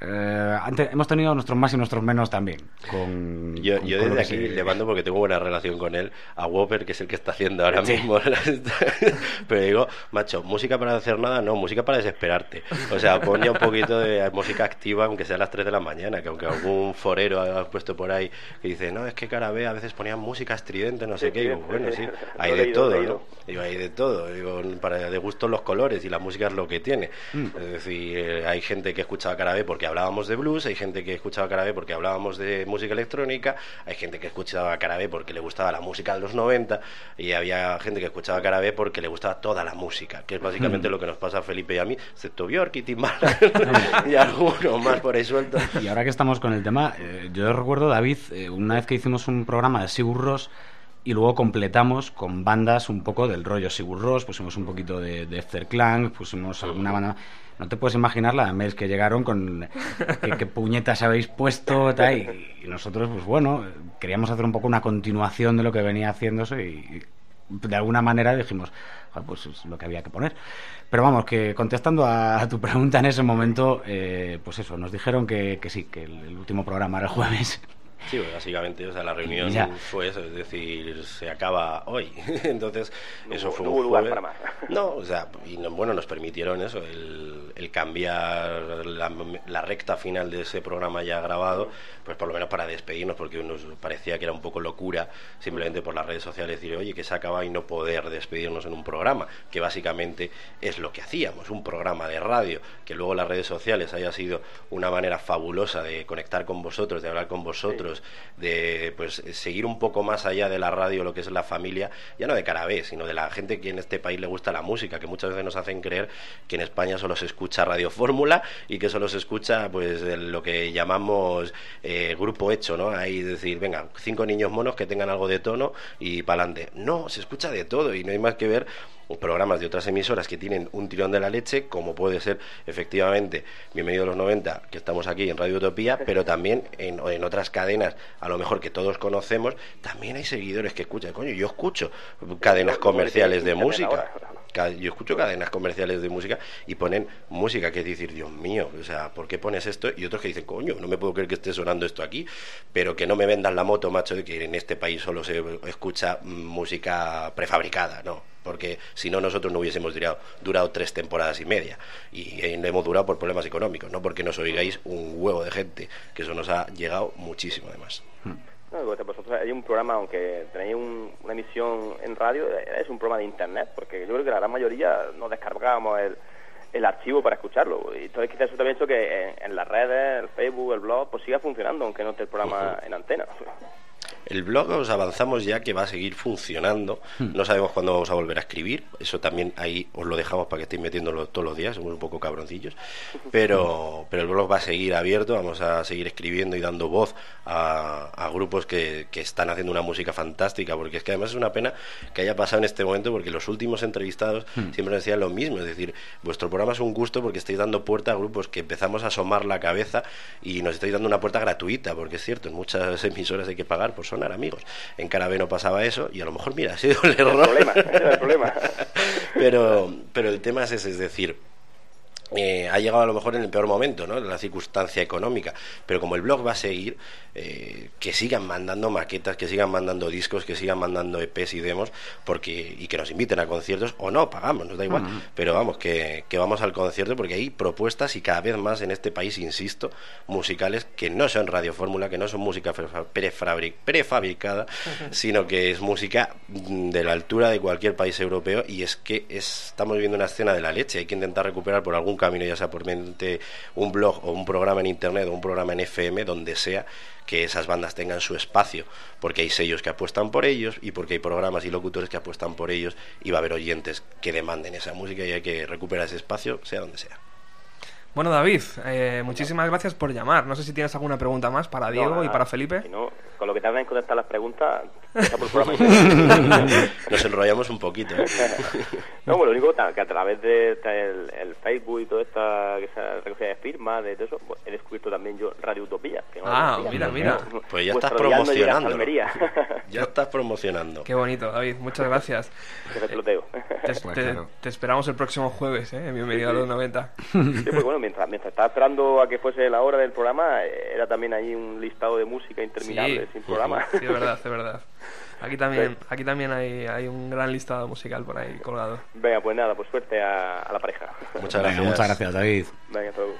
eh, ante- hemos tenido nuestros más y nuestros menos también. Con, yo, con- yo con desde aquí se- le mando porque tengo buena relación con él, a Whopper, que es el que está haciendo ahora Sí. mismo. pero digo, macho, música para hacer nada, no, música para desesperarte. O sea, pon ya un poquito de música activa, aunque sea a las 3 de la mañana, que aunque algún forero ha puesto por ahí que dice, no, es que Carabé a veces ponían música estridente, no sé qué, digo, bueno, sí, hay de todo, ¿no? Digo, hay de todo, digo, para de gustos los colores y la música es lo que tiene. Mm. Es decir, eh, hay gente que escuchaba Carabé porque hablábamos de blues, hay gente que escuchaba Carabé porque hablábamos de música electrónica, hay gente que escuchaba Carabé porque le gustaba la música de los 90 y había gente que escuchaba Carabé porque le gustaba toda la música, que es Mm. básicamente lo que nos pasa a Felipe y a mí, excepto Björk y Tim Martin y algunos más por ahí sueltos. Y ahora que estamos con el tema, eh, yo recuerdo, David, eh, una vez que hicimos un programa de Sigur Rós y luego completamos con bandas un poco del rollo Sigur Rós, pusimos un poquito de, de pusimos alguna banda... No te puedes imaginar la de mails que llegaron con qué, puñetas habéis puesto y, nosotros, pues bueno, queríamos hacer un poco una continuación de lo que venía haciéndose y, de alguna manera dijimos, "Joder, pues es lo que había que poner. Pero vamos, que contestando a, tu pregunta en ese momento, eh, pues eso, nos dijeron que, que sí, que el, el último programa era el jueves. Sí, pues, básicamente, o sea, la reunión Ya. fue eso, es decir, se acaba hoy. Entonces, No eso fue no un hubo lugar para más. No, o sea, y no- bueno, nos permitieron eso, el, el cambiar la, la recta final de ese programa ya grabado, pues por lo menos para despedirnos, porque nos parecía que era un poco locura simplemente por las redes sociales decir, oye, que se acaba y no poder despedirnos en un programa, que básicamente es lo que hacíamos, un programa de radio, que luego las redes sociales haya sido una manera fabulosa de conectar con vosotros, de hablar con vosotros, de pues seguir un poco más allá de la radio, lo que es la familia, ya no de Carabé, sino de la gente que en este país le gusta la música, que muchas veces nos hacen creer que en España solo se escucha Radio Fórmula y que solo se escucha pues lo que llamamos eh, grupo hecho, ¿no? Ahí decir, venga, cinco niños monos que tengan algo de tono y para adelante. No, se escucha de todo y no hay más que ver programas de otras emisoras que tienen un tirón de la leche, como puede ser efectivamente Bienvenido a los 90, que estamos aquí en Radio Utopía, pero también en, en otras cadenas, a lo mejor que todos conocemos, también hay seguidores que escuchan. Coño, yo escucho cadenas comerciales de música. Yo escucho cadenas comerciales de música y ponen música que es decir, Dios mío, o sea, ¿por qué pones esto? Y otros que dicen, coño, no me puedo creer que esté sonando esto aquí, pero que no me vendan la moto, macho, de que en este país solo se escucha mm, música prefabricada, no. Porque si no, nosotros no hubiésemos durado, durado tres temporadas y media. Y eh, hemos durado por problemas económicos, no porque nos oigáis un huevo de gente, que eso nos ha llegado muchísimo además. No, digo, vosotros hay un programa, aunque tenéis un- una emisión en radio, eh, es un programa de internet, porque yo creo que la gran mayoría no descargábamos el, el archivo para escucharlo. Y entonces quizás eso también ha hecho que en, en las redes, el Facebook, el blog, pues siga funcionando, aunque no esté el programa en antena. El blog os avanzamos ya que va a seguir funcionando. Hmm. No sabemos cuándo vamos a volver a escribir. Eso también ahí os lo dejamos para que estéis metiéndolo todos los días. Somos un poco cabroncillos. Pero, pero el blog va a seguir abierto. Vamos a seguir escribiendo y dando voz a, a grupos que, que están haciendo una música fantástica. Porque es que además es una pena que haya pasado en este momento porque los últimos entrevistados siempre nos decían lo mismo. Es decir, vuestro programa es un gusto porque estáis dando puerta a grupos que empezamos a asomar la cabeza y nos estáis dando una puerta gratuita. Porque es cierto, en muchas emisoras hay que pagar por sonar, amigos. En Carabé no pasaba eso y a lo mejor, mira, ha sido el El error. problema, ese era el problema. pero, pero el tema es ese, es decir, eh, ha llegado a lo mejor en el peor momento, ¿no? La circunstancia económica. Pero como el blog va a seguir, eh, que sigan mandando maquetas, que sigan mandando discos, que sigan mandando EPs y demos, porque y que nos inviten a conciertos o no, pagamos, nos da igual. Pero vamos, que, que vamos al concierto porque hay propuestas y cada vez más en este país, insisto, musicales que no son radiofórmula, que no son música prefa- prefabri- prefabricada, sino que es música mm, de la altura de cualquier país europeo y es que es- estamos viviendo una escena de la leche. Hay que intentar recuperar por algún camino, ya sea por mente un blog o un programa en internet o un programa en FM, donde sea, que esas bandas tengan su espacio, porque hay sellos que apuestan por ellos y porque hay programas y locutores que apuestan por ellos y va a haber oyentes que demanden esa música y hay que recuperar ese espacio, sea donde sea. Bueno, David, eh, muchísimas gracias por llamar. No sé si tienes alguna pregunta más para Diego No, y para Felipe. No, con lo que tardan en contestar las preguntas, está por el programa. Nos enrollamos un poquito. ¿eh? no, bueno, lo único que, que a través de el, el Facebook y toda esta que se recogida de firmas, de todo eso, pues, he descubierto también yo Radio Utopía. Que no Ah, mira, mira. Pues ya estás no. Almería. Ya estás promocionando. Qué bonito, David. Muchas gracias. Que me peloteo. Te, Pues te- claro. te esperamos el próximo jueves, ¿eh? Bienvenido a los 90. Sí, pues bueno, mientras, mientras estaba esperando a que fuese la hora del programa, eh, era también ahí un listado de música interminable, Sí. Sin programa. Sí, es verdad, es verdad. Aquí también, aquí también hay, hay un gran listado musical por ahí colgado. Venga, pues nada, pues suerte a, a la pareja. Muchas Venga, gracias. muchas gracias, David. Venga, hasta luego.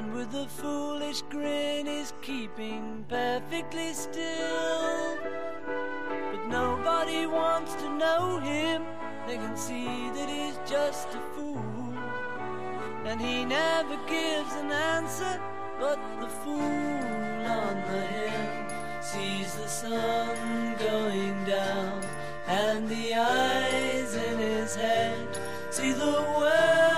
Man with the foolish grin is keeping perfectly still. But nobody wants to know him, they can see that he's just a fool. And he never gives an answer, but the fool on the hill sees the sun going down, and the eyes in his head see the world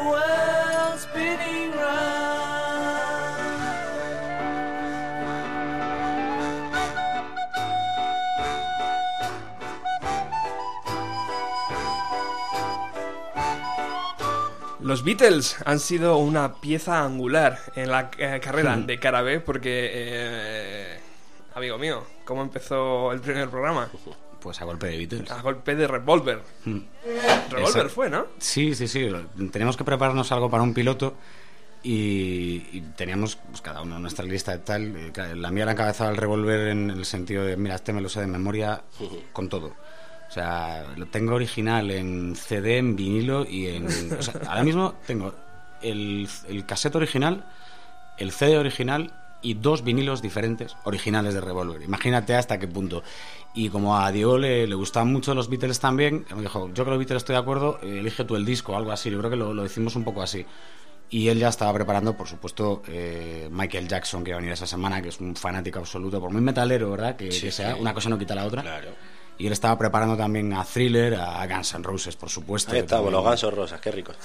Los Beatles han sido una pieza angular en la eh, carrera de Cara B porque, eh, amigo mío, ¿cómo empezó el primer programa? Pues a golpe de Beatles. A golpe de revólver. Revólver Esa- fue, ¿no? Sí, sí, sí. Teníamos que prepararnos algo para un piloto y, y teníamos pues, cada uno nuestra lista de tal. eh, La mía era encabezada el revólver en el sentido de, mira, este me lo sé de memoria con todo. O sea, lo tengo original en CD, en vinilo y en... o sea, ahora mismo tengo el, el cassette original, el CD original y dos vinilos diferentes originales de Revolver. Imagínate hasta qué punto. Y como a Diego le, le gustaban mucho los Beatles también, me dijo, yo con los Beatles estoy de acuerdo, eh, elige tú el disco, algo así. Yo creo que lo, lo decimos un poco así. Y él ya estaba preparando, por supuesto, eh, Michael Jackson, que va a venir esa semana, que es un fanático absoluto, por muy metalero, ¿verdad? Que, Sí, que sea, sí. una cosa no quita la otra. Claro. Y él estaba preparando también a Thriller, a Guns N' Roses, por supuesto. Ahí estamos, los gansos rosas, qué ricos.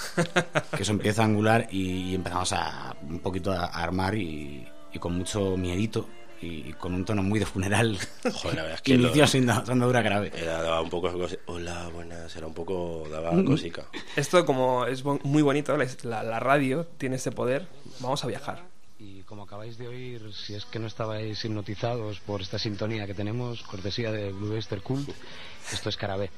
que eso empieza a angular y, empezamos a un poquito a, armar y, y con mucho miedito y, con un tono muy de funeral. Joder, la verdad es que lo- Inició sin, sin dura grave. Era, daba un poco... Hola, buenas. Era un poco... Daba Mm. cosica. Esto como es muy bonito, la, la- la radio tiene ese poder, vamos a viajar. Y como acabáis de oír, si es que no estabais hipnotizados por esta sintonía que tenemos, cortesía de Blue esto es Carabé.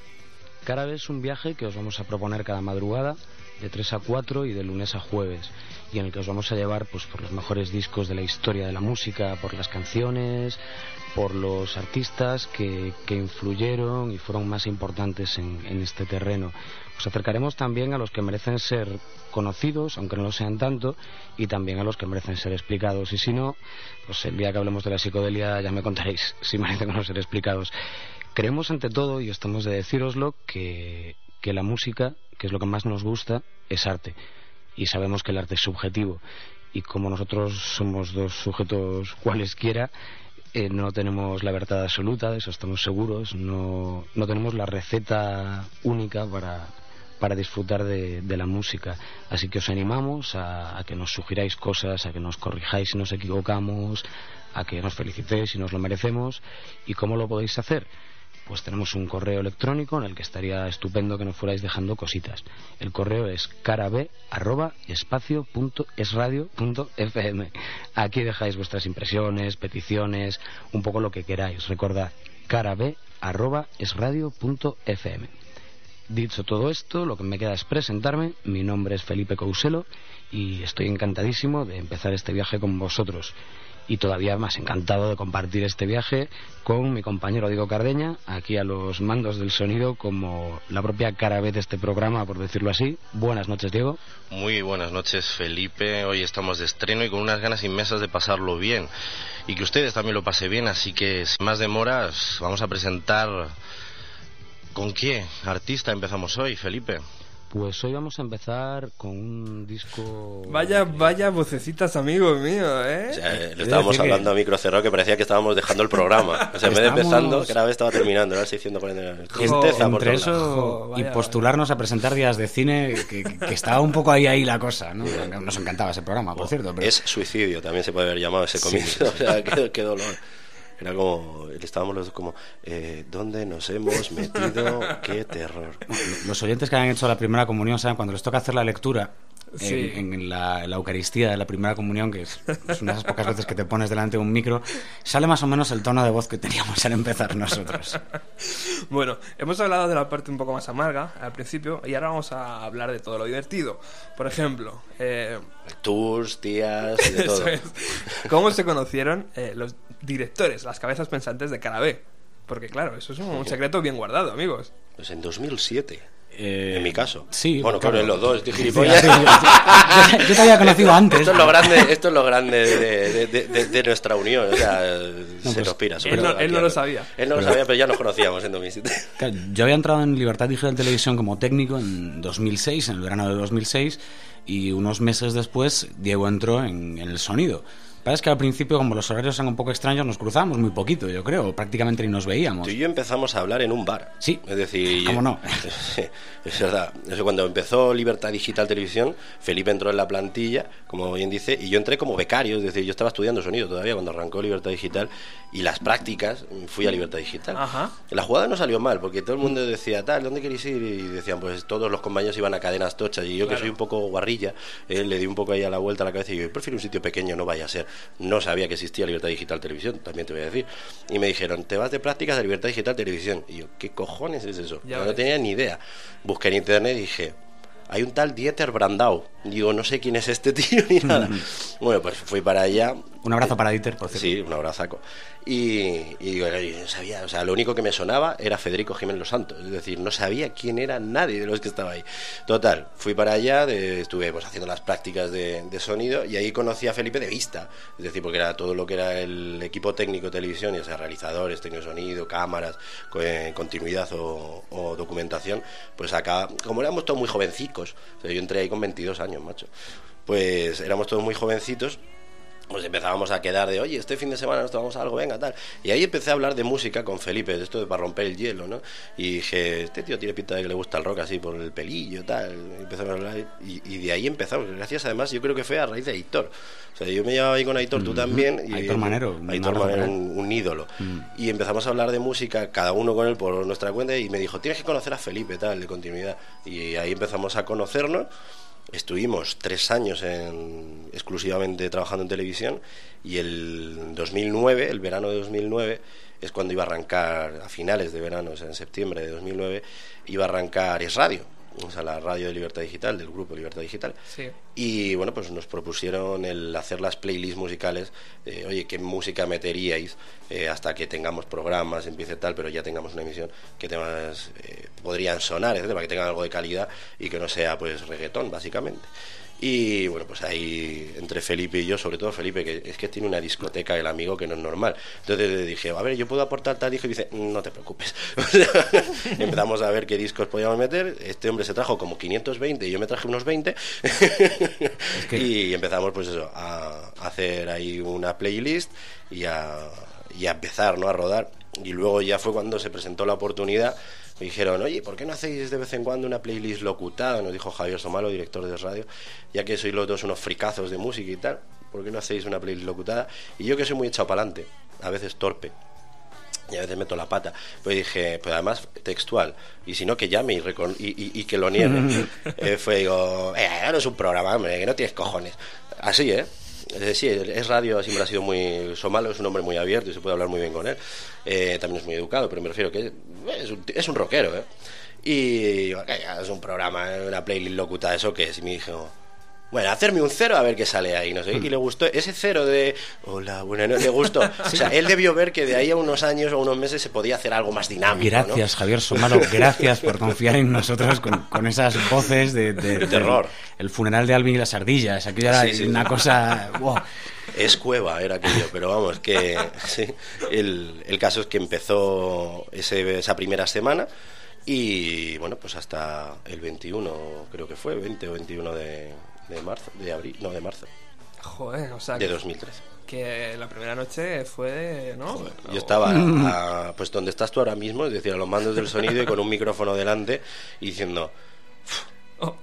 Carabé es un viaje que os vamos a proponer cada madrugada, de 3 a 4 y de lunes a jueves, y en el que os vamos a llevar pues, por los mejores discos de la historia de la música, por las canciones, por los artistas que, que influyeron y fueron más importantes en este terreno. Os acercaremos también a los que merecen ser conocidos, aunque no lo sean tanto, y también a los que merecen ser explicados. Y si no, pues el día que hablemos de la psicodelia ya me contaréis si merecen o no ser explicados. Creemos ante todo, y estamos de decíroslo, que, que la música, que es lo que más nos gusta, es arte. Y sabemos que el arte es subjetivo. Y como nosotros somos dos sujetos cualesquiera, eh, no tenemos la verdad absoluta, de eso estamos seguros, no, no tenemos la receta única para, para disfrutar de, la música. Así que os animamos a, a que nos sugiráis cosas, a que nos corrijáis si nos equivocamos, a que nos felicitéis si nos lo merecemos. ¿Y cómo lo podéis hacer? Pues tenemos un correo electrónico en el que estaría estupendo que nos fuerais dejando cositas. El correo es carab arroba espacio punto esradio punto fm. Aquí dejáis vuestras impresiones, peticiones, un poco lo que queráis. Recordad, carab Dicho todo esto, lo que me queda es presentarme. Mi nombre es Felipe Couselo y estoy encantadísimo de empezar este viaje con vosotros. Y todavía más encantado de compartir este viaje con mi compañero Diego Cardeña, aquí a los mandos del sonido como la propia cara de este programa, por decirlo así. Buenas noches, Diego. Muy buenas noches, Felipe. Hoy estamos de estreno y con unas ganas inmensas de pasarlo bien. Y que ustedes también lo pasen bien, así que sin más demoras, vamos a presentar... ¿Con qué artista empezamos hoy, Felipe? Pues hoy vamos a empezar con un disco... Vaya, vaya vocecitas, amigos míos, ¿eh? O sea, eh, le estábamos que- hablando a micro cerrado que parecía que estábamos dejando el programa. O sea, en vez de empezando, cada vez estaba terminando. Era el 649. Tristeza por Entre lados. eso Jo, y vaya, postularnos a presentar días de cine, que, que estaba un poco ahí ahí la cosa, ¿no? Nos encantaba ese programa, por cierto. Pero... Es suicidio, también se puede haber llamado ese comienzo. O sea, qué, qué dolor. Era como, estábamos los dos como, eh, ¿dónde nos hemos metido? ¡Qué terror! Los oyentes que han hecho la primera comunión saben cuando les toca hacer la lectura Sí. en, en la, en la Eucaristía de la primera comunión, que es, es una de esas pocas veces que te pones delante de un micro, sale más o menos el tono de voz que teníamos al empezar nosotros. Bueno, hemos hablado de la parte un poco más amarga al principio y ahora vamos a hablar de todo lo divertido. Por ejemplo, eh, Tours, tías, y de todo. es, ¿cómo se conocieron eh, los directores, las cabezas pensantes de Carabé? Porque claro, eso es un secreto bien guardado, amigos. Pues en 2007, Eh, en mi caso. Sí, Bueno, claro, en los dos, estoy Sí, gilipollas. sí, yo, yo- yo te había conocido antes. Esto es lo grande, esto es lo grande de, de- de- de- nuestra unión. O sea, se pues, nos pira. él no- él no lo sabía. Él no lo sabía, pero ya nos conocíamos en 2007. Claro, Yo había entrado en Libertad Digital Televisión como técnico en 2006, en el verano de 2006, y unos meses después Diego entró en, en el sonido. Parece que al principio, como los horarios eran un poco extraños, nos cruzábamos muy poquito, yo creo, prácticamente ni nos veíamos. Tú y yo empezamos a hablar en un bar. Sí. Es decir, ¿Cómo no? Sí, es verdad. Eso cuando empezó Libertad Digital Televisión, Felipe entró en la plantilla, como bien dice, y yo entré como becario, es decir, yo estaba estudiando sonido todavía cuando arrancó Libertad Digital y las prácticas fui a Libertad Digital. Ajá. La jugada no salió mal, porque todo el mundo decía, tal, ¿dónde queréis ir? Y decían, pues todos los compañeros iban a cadenas tochas, y yo que Claro. soy un poco guarrilla, eh, le di un poco ahí a la vuelta a la cabeza y yo prefiero un sitio pequeño, no vaya a ser. No sabía que existía Libertad Digital Televisión, también te voy a decir. Y me dijeron, te vas de prácticas de Libertad Digital Televisión. Y yo, ¿qué cojones es eso? Ya no ves. tenía ni idea. Busqué en internet y dije, hay un tal Dieter Brandau. Digo, no sé quién es este tío ni nada. bueno, pues fui para allá. Un abrazo para Dieter, por cierto. Sí, un abrazaco. Y, yo no sabía, o sea, lo único que me sonaba era Federico Jiménez Los Santos. Es decir, no sabía quién era nadie de los que estaba ahí. Total, fui para allá, de- estuve pues haciendo las prácticas de, sonido y ahí conocí a Felipe de vista. Es decir, porque era todo lo que era el equipo técnico de televisión, ya sea realizadores, técnico sonido, cámaras, eh, continuidad o, o documentación. Pues acá, como éramos todos muy jovencicos. O yo entré ahí con 22 años, macho. Pues éramos todos muy jovencitos pues empezábamos a quedar de, oye, este fin de semana nos tomamos algo, venga, tal. Y ahí empecé a hablar de música con Felipe, de esto de para romper el hielo, ¿no? Y dije, este tío tiene pinta de que le gusta el rock así por el pelillo, tal. Y empezamos a hablar y, y de ahí empezamos. Gracias, además, yo creo que fue a raíz de Aitor. O sea, yo me llevaba ahí con Aitor, tú Ujú. también. Y, Aitor Manero, Aitor Manero, él. un, un ídolo. Mm. Y empezamos a hablar de música, cada uno con él por nuestra cuenta, y me dijo, tienes que conocer a Felipe, tal, de continuidad. Y ahí empezamos a conocernos. Estuvimos tres años en- exclusivamente trabajando en televisión y el 2009, el verano de 2009, es cuando iba a arrancar, a finales de verano, o sea, en septiembre de 2009, iba a arrancar Es Radio, o sea, la radio de Libertad Digital, del grupo Libertad Digital. Sí. Y bueno, pues nos propusieron el hacer las playlists musicales. eh, Oye, ¿qué música meteríais eh, hasta que tengamos programas, empiece tal, pero ya tengamos una emisión? ¿Qué temas eh, podrían sonar, etcétera, para que tengan algo de calidad y que no sea pues reggaetón, básicamente? Y bueno, pues ahí entre Felipe y yo, sobre todo Felipe, que es que tiene una discoteca el amigo que no es normal. Entonces le dije, a ver, yo puedo aportar tal disco y dice, no te preocupes. Empezamos a ver qué discos podíamos meter. Este hombre se trajo como 520 y yo me traje unos 20. Y empezamos pues eso, a hacer ahí una playlist y a, y a empezar, ¿no? A rodar. Y luego ya fue cuando se presentó la oportunidad. Me dijeron, oye, ¿por qué no hacéis de vez en cuando una playlist locutada? Nos dijo Javier Somalo, director de radio, ya que sois los dos unos fricazos de música y tal. ¿Por qué no hacéis una playlist locutada? Y yo que soy muy echado para adelante, a veces torpe, y a veces meto la pata. Pues dije, pues además textual, y si no que llame y, y, y- y que lo niegue. Eh, fue, digo, eh, no es un programa, hombre, que no tienes cojones. Así, ¿eh? Eh, sí, es radio, siempre ha sido muy... Somalo es un hombre muy abierto y se puede hablar muy bien con él. Eh, también es muy educado, pero me refiero que es un, es un rockero, ¿eh? Y "Que es un programa, una playlist locutada, ¿eso qué es? Y me dijo, bueno, hacerme un cero a ver qué sale ahí, no sé. Y le gustó ese cero de, hola, bueno, no le gustó. O sea, él debió ver que de ahí a unos años o unos meses se podía hacer algo más dinámico. ¿no? Gracias, Javier Somalo, gracias por confiar en nosotros con, con esas voces de, de- De terror. El funeral de Alvin y las ardillas, aquello era Sí, sí. una cosa... wow. Es cueva, era aquello, pero vamos, que el, el caso es que empezó ese- esa primera semana y bueno, pues hasta el 21, creo que fue, 20 o 21 de, de marzo, de abril, no, de marzo, Joder, o sea, de que, 2013. que la primera noche fue, ¿no? Yo estaba a- pues donde estás tú ahora mismo, es decir, a los mandos del sonido y con un micrófono delante y diciendo, Oh.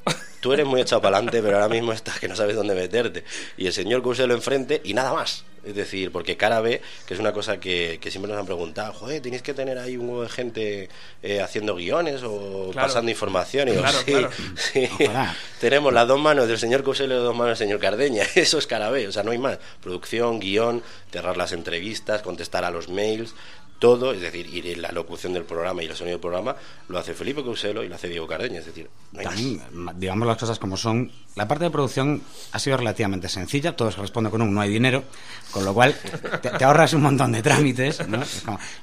Tú eres muy echado para adelante, pero ahora mismo estás que no sabes dónde meterte. Y el señor Cuselo enfrente y nada más. Es decir, porque cara B, que es una cosa que, que siempre nos han preguntado, joder, tenéis que tener ahí un huevo de gente eh, haciendo guiones o Claro. pasando información. Y digo, Claro, sí, claro. sí. Ojalá. Tenemos las dos manos del señor Cuselo y las dos manos del señor Cardeña. Eso es cara B, o sea, no hay más. Producción, guion, cerrar las entrevistas, contestar a los mails, todo, es decir, y la locución del programa y el sonido del programa lo hace Felipe Cuselo y lo hace Diego Cardeña, es decir, no hay digamos las cosas como son. La parte de producción ha sido relativamente sencilla, todo se responde con un no hay dinero, con lo cual te, ahorras un montón de trámites. ¿no?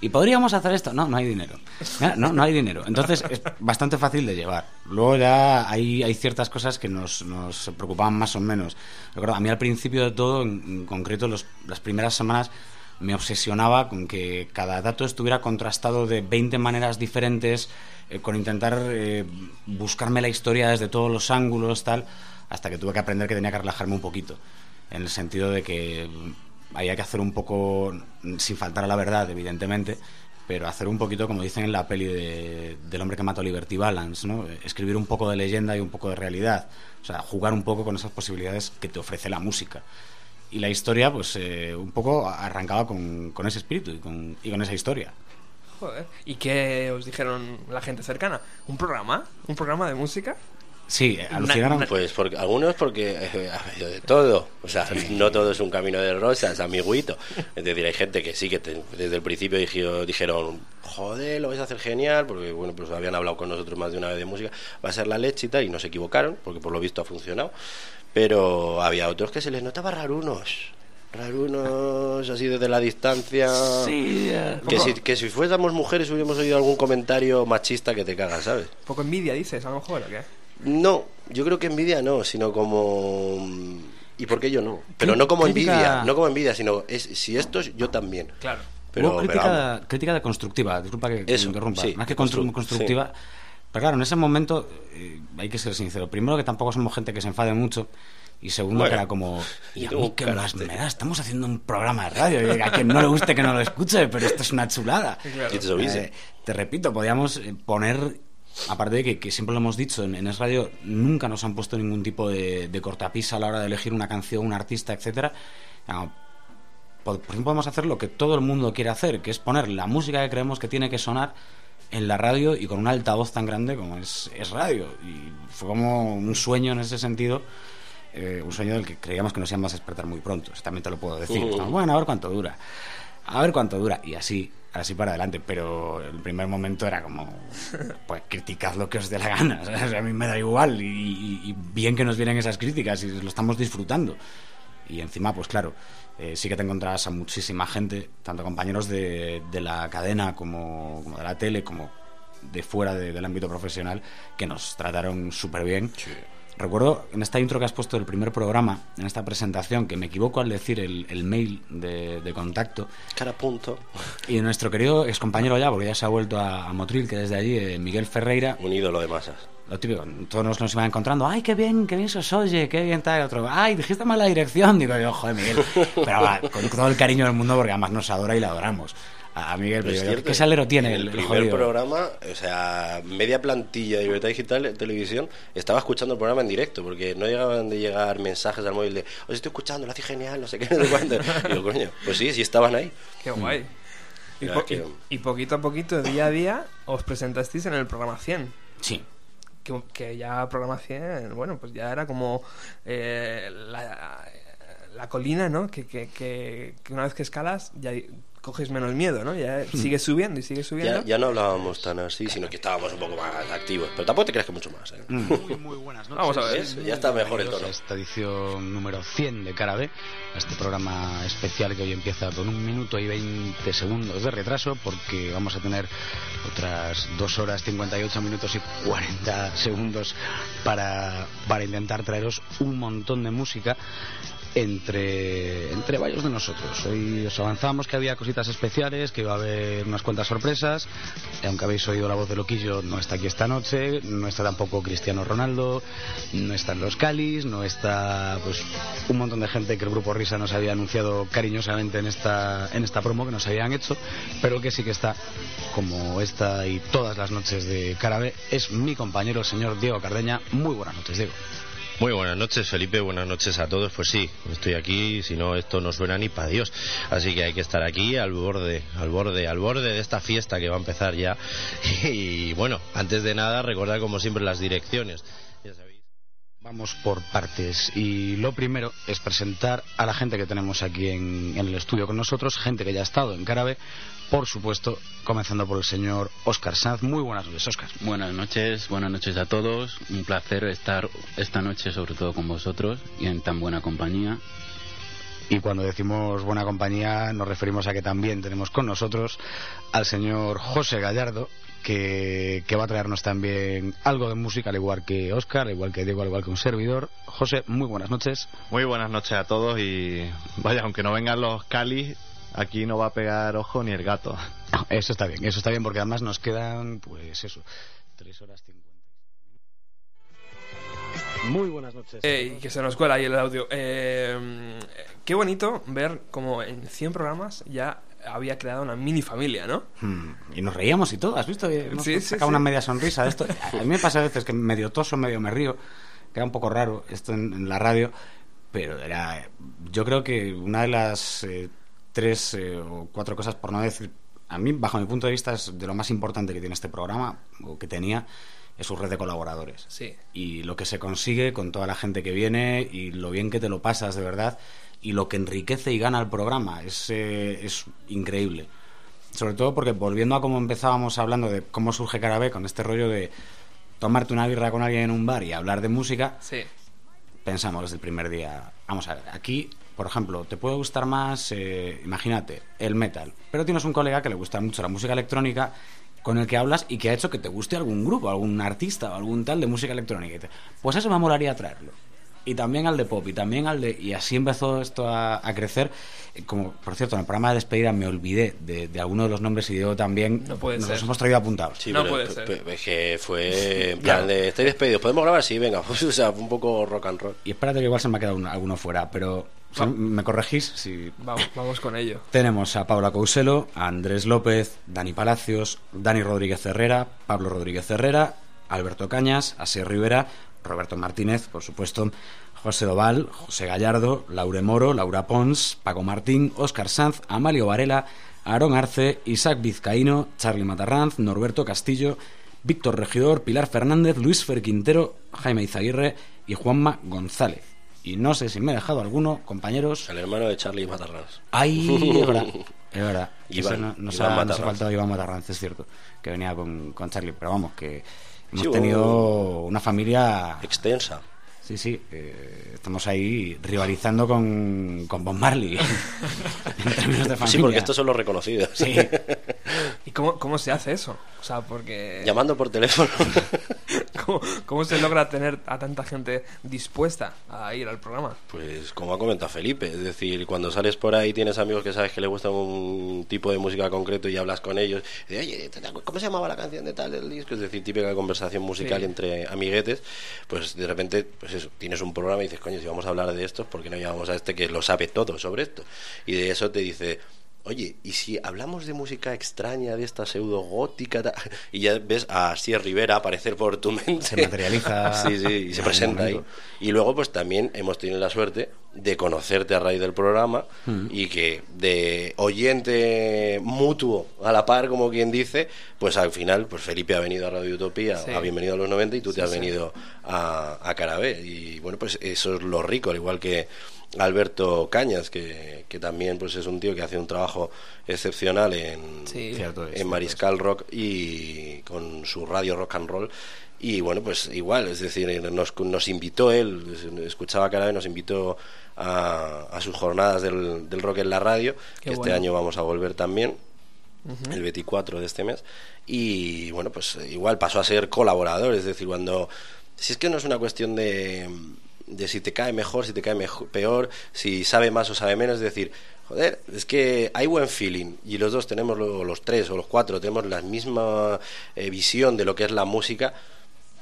Y podríamos hacer esto, no, no hay dinero. ¿Eh? No, no hay dinero. Entonces es bastante fácil de llevar. Luego ya hay, hay ciertas cosas que nos, nos preocupaban más o menos. Recuerdo, a mí al principio de todo, en, concreto las primeras semanas, me obsesionaba con que cada dato estuviera contrastado de 20 maneras diferentes, eh, con intentar eh, buscarme la historia desde todos los ángulos, tal, hasta que tuve que aprender que tenía que relajarme un poquito, en el sentido de que mm, había que hacer un poco, mm, sin faltar a la verdad, evidentemente, pero hacer un poquito, como dicen en la peli de- del hombre que mató a Liberty Balance, escribir un poco de leyenda y un poco de realidad, o sea, jugar un poco con esas posibilidades que te ofrece la música y la historia pues eh, un poco arrancaba con, con ese espíritu y con, y con esa historia. Joder. ¿Y qué os dijeron la gente cercana? ¿Un programa? ¿Un programa de música? Sí, eh, alucinaron. na- Pues porque, algunos porque eh, ha habido de todo. O sea, no todo es un camino de rosas, amiguito. Es decir, hay gente que sí que te- desde el principio dijo- dijeron, joder, lo vais a hacer genial, porque bueno, pues habían hablado con nosotros más de una vez de música, va a ser la leche y tal, y no se equivocaron, porque por lo visto ha funcionado. Pero había otros que se les notaba rarunos. Rarunos, así desde la distancia. Sí, eh, Que si, que si fuésemos mujeres hubiéramos oído algún comentario machista que te cagas, ¿sabes? poco envidia, dices, a lo mejor, ¿o qué? No, yo creo que envidia no, sino como... ¿Y por qué yo no? Pero no como Crítica- envidia, no como envidia, sino es, si esto es, yo también. Claro. Pero, pero crítica, de constructiva, disculpa que Eso, interrumpa. sí, Más que constru- constru- constructiva, Pero claro, en ese momento eh, hay que ser sincero. Primero que tampoco somos gente que se enfade mucho. Y segundo Bueno, que era como, ¿y a mí qué más me da? Estamos haciendo un programa de radio. y a quien no le guste que no lo escuche, pero esto es una chulada. Eh, te repito, podíamos eh, poner, aparte de que, que siempre lo hemos dicho, en, en Es Radio nunca nos han puesto ningún tipo de, de cortapisa a la hora de elegir una canción, un artista, etcétera. No, por, por fin podemos hacer lo que todo el mundo quiere hacer, que es poner la música que creemos que tiene que sonar en la radio y con un altavoz tan grande como es, es radio. Y fue como un sueño en ese sentido. eh, un sueño del que creíamos que nos íbamos a despertar muy pronto. Eso también te lo puedo decir. Uh. Bueno, a ver cuánto dura. A ver cuánto dura. Y así, así para adelante. Pero el primer momento era como, pues criticad lo que os dé la gana. ¿sabes? A mí me da igual. Y, y- y bien que nos vienen esas críticas y lo estamos disfrutando. Y encima, pues claro, eh, sí que te encontrarás a muchísima gente, tanto compañeros de, de la cadena como, como de la tele, como de fuera de- del ámbito profesional, que nos trataron súper bien. Recuerdo en esta intro que has puesto del primer programa, en esta presentación, que me equivoco al decir el, el mail de, de contacto, Cara punto. y nuestro querido ex compañero ya, porque ya se ha vuelto a, a Motril, que desde allí, eh, Miguel Ferreira, Un ídolo de masas. Lo típico, todos nos, iban encontrando, ay, qué bien, qué bien se os oye, qué bien tal, otro, ay, dijiste mal la dirección, digo yo, joder, Miguel, pero va, con todo el cariño del mundo, porque además nos adora y la adoramos. A, Miguel, Pero digo, ¿qué salero tiene en el, el primer jodido? programa, o sea, media plantilla de Libertad Digital de Televisión estaba escuchando el programa en directo, porque no llegaban de llegar mensajes al móvil de, os estoy escuchando, lo hace genial, no sé qué, no sé cuánto. Y digo, coño, pues sí, sí estaban ahí. Qué guay. Y, po- que- y- y poquito a poquito, día a día, os presentasteis en el programa 100. Sí, Que, ya programa 100, bueno, pues ya era como eh, la, la colina, ¿no? Que, que, que una vez que escalas ya coges menos miedo, ¿no? Ya sigues subiendo y sigues subiendo. Ya, ya no hablábamos tan así, sino que estábamos un poco más activos. Pero tampoco te creas que mucho más, ¿eh? Muy, muy buenas noches. Vamos a ver. ¿Ves? Ya está mejor el tono. esta edición número 100 de Cara B, a este programa especial que hoy empieza con un minuto y 20 segundos de retraso, porque vamos a tener otras 2 horas 58 minutos y 40 segundos para, para intentar traeros un montón de música entre, entre varios de nosotros. Hoy os avanzamos que había cositas especiales, que iba a haber unas cuantas sorpresas. Aunque habéis oído la voz de Loquillo, no está aquí esta noche, no está tampoco Cristiano Ronaldo, no están los Calis, no está pues un montón de gente que el grupo Risa nos había anunciado cariñosamente en esta, en esta promo que nos habían hecho, pero que sí que está, como esta y todas las noches de Carabe, es mi compañero el señor Diego Cardeña. Muy buenas noches, Diego. Muy buenas noches, Felipe. Buenas noches a todos. Pues sí, estoy aquí. Si no, esto no suena ni para Dios. Así que hay que estar aquí al borde, al borde, al borde de esta fiesta que va a empezar ya. Y bueno, antes de nada, recordar como siempre las direcciones. Ya sabéis. Vamos por partes y lo primero es presentar a la gente que tenemos aquí en, en el estudio con nosotros, gente que ya ha estado en Carabe, por supuesto, comenzando por el señor Óscar Sanz. Muy buenas noches, Óscar. Buenas noches, buenas noches a todos. Un placer estar esta noche sobre todo con vosotros y en tan buena compañía. Y cuando decimos buena compañía nos referimos a que también tenemos con nosotros al señor José Gallardo, que, que va a traernos también algo de música, al igual que Óscar, al igual que Diego, al igual que un servidor. José, muy buenas noches. Muy buenas noches a todos y vaya, aunque no vengan los Cali, aquí no va a pegar ojo ni el gato. No, eso está bien, eso está bien porque además nos quedan, pues eso, tres horas cincuenta. Muy buenas noches. Eh, y que se nos cuela ahí el audio. Eh, qué bonito ver como en 100 programas ya había creado una mini familia, ¿no? Hmm, Y nos reíamos y todo, ¿has visto? Hemos Sí, sí, sacado sí. una media sonrisa de esto. A mí me pasa a veces que medio toso, medio me río. Queda un poco raro esto en, en la radio, pero era. Yo creo que una de las eh, tres eh, o cuatro cosas, por no decir. A mí, bajo mi punto de vista, es de lo más importante que tiene este programa, o que tenía, es su red de colaboradores. Sí. Y lo que se consigue con toda la gente que viene y lo bien que te lo pasas de verdad y lo que enriquece y gana el programa es, eh, es increíble. Sobre todo porque volviendo a cómo empezábamos hablando de cómo surge Carabé con este rollo de tomarte una birra con alguien en un bar y hablar de música, Sí. pensamos desde el primer día, vamos a ver, aquí, por ejemplo, te puede gustar más, eh, imagínate, el metal, pero tienes un colega que le gusta mucho la música electrónica con el que hablas y que ha hecho que te guste algún grupo, algún artista o algún tal de música electrónica. Y te- Pues eso me molaría traerlo. y también al de pop y también al de y así empezó esto a, a crecer Eh, como por cierto en el programa de despedida me olvidé de, de alguno de los nombres y Diego también No puede nos ser. los hemos traído apuntados Sí, No pero- puede pe- ser. pe- es que fue en plan de, estáis despedidos, ¿podemos grabar? Sí, venga, pues, o sea, un poco rock and roll. y espérate que igual se me ha quedado un- alguno fuera pero si me corregís si Vamos, vamos con ello. Tenemos a Paula Couselo, a Andrés López, Dani Palacios, Dani Rodríguez Herrera, Pablo Rodríguez Herrera, Alberto Cañas, Asier Rivera, Roberto Martínez, por supuesto, José Doval, José Gallardo, Laure Moro, Laura Pons, Paco Martín, Óscar Sanz, Amalio Varela, Aarón Arce, Isaac Vizcaíno, Charlie Matarranz, Norberto Castillo, Víctor Regidor, Pilar Fernández, Luis Fer Quintero, Jaime Izaguirre y Juanma González. Y no sé si me he dejado alguno, compañeros. El hermano de Charlie Matarrans. Ay, es verdad. Es verdad. Iván, no, nos, Iván ha, nos ha Matarranz. faltado Iván Matarranz, es cierto. Que venía con, con Charlie. Pero vamos, que hemos Sí, tenido una familia. Extensa. Sí, sí. eh, estamos ahí rivalizando con, con Bob Marley. en términos de familia. Sí, porque estos son los reconocidos. Sí. ¿Y cómo, cómo se hace eso? O sea, porque... Llamando por teléfono. ¿Cómo, cómo se logra tener a tanta gente dispuesta a ir al programa? Pues como ha comentado Felipe, es decir, cuando sales por ahí tienes amigos que sabes que les gusta un tipo de música concreto y hablas con ellos, y, oye, ¿te acuerdas ¿cómo se llamaba la canción de tal del disco? Es decir, típica conversación musical Sí. entre amiguetes, pues de repente, pues eso, tienes un programa y dices, coño, si vamos a hablar de esto, ¿por qué no llamamos a este que lo sabe todo sobre esto? Y de eso te dice... Oye, ¿y si hablamos de música extraña, de esta pseudo gótica? ta-?" Y ya ves a Sier Rivera aparecer por tu mente. Se materializa Sí, sí, y se en presenta ahí. Y luego, pues también hemos tenido la suerte de conocerte a raíz del programa Mm. y que de oyente mutuo a la par, como quien dice, pues al final, pues Felipe ha venido a Radio Utopía, Sí. a Bienvenido a los 90 y tú te has sí. venido a, a Carabé. Y bueno, pues eso es lo rico, al igual que Alberto Cañas, que, que también pues es un tío que hace un trabajo excepcional en, Sí. Cierto es, en cierto Mariscal Rock y con su radio rock and roll. Y bueno, pues igual, es decir, nos, nos invitó él, escuchaba cada vez, nos invitó a, a sus jornadas del, del rock en la radio, Qué que este año vamos a volver también, el 24 de este mes. Y bueno, pues igual pasó a ser colaborador, es decir, cuando. Si es que no es una cuestión de, de si te cae mejor, si te cae mejor, peor, si sabe más o sabe menos, es decir, joder, es que hay buen feeling y los dos tenemos, lo- los tres o los cuatro, tenemos la misma eh, visión de lo que es la música.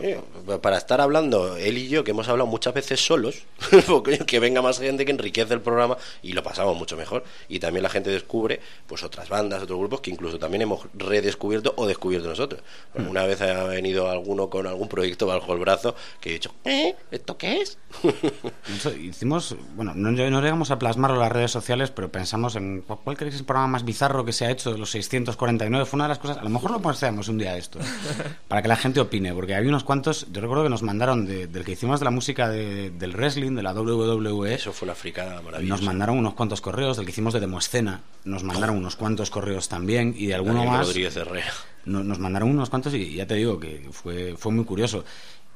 Oye, para estar hablando él y yo, que hemos hablado muchas veces solos, porque, que venga más gente que enriquece el programa y lo pasamos mucho mejor. Y también la gente descubre pues otras bandas, otros grupos que incluso también hemos redescubierto o descubierto nosotros. Porque Una vez ha venido alguno con algún proyecto bajo el brazo que he dicho, ¿eh? ¿Esto qué es? Hicimos, bueno, no, no llegamos a plasmarlo en las redes sociales, pero pensamos en cu- cuál creéis el programa más bizarro que se ha hecho de los 649. Fue una de las cosas, a lo mejor lo posteamos un día esto, para que la gente opine, porque había unos cuantos, yo recuerdo que nos mandaron de- del que hicimos de la música de- del wrestling, de la WWE, Eso fue una fricada nos maravillosa. mandaron unos cuantos correos, del que hicimos de Demoescena, nos mandaron unos cuantos correos también, y de alguno Daniel más Rodríguez Herrera. no- nos mandaron unos cuantos y ya te digo que fue, fue muy curioso.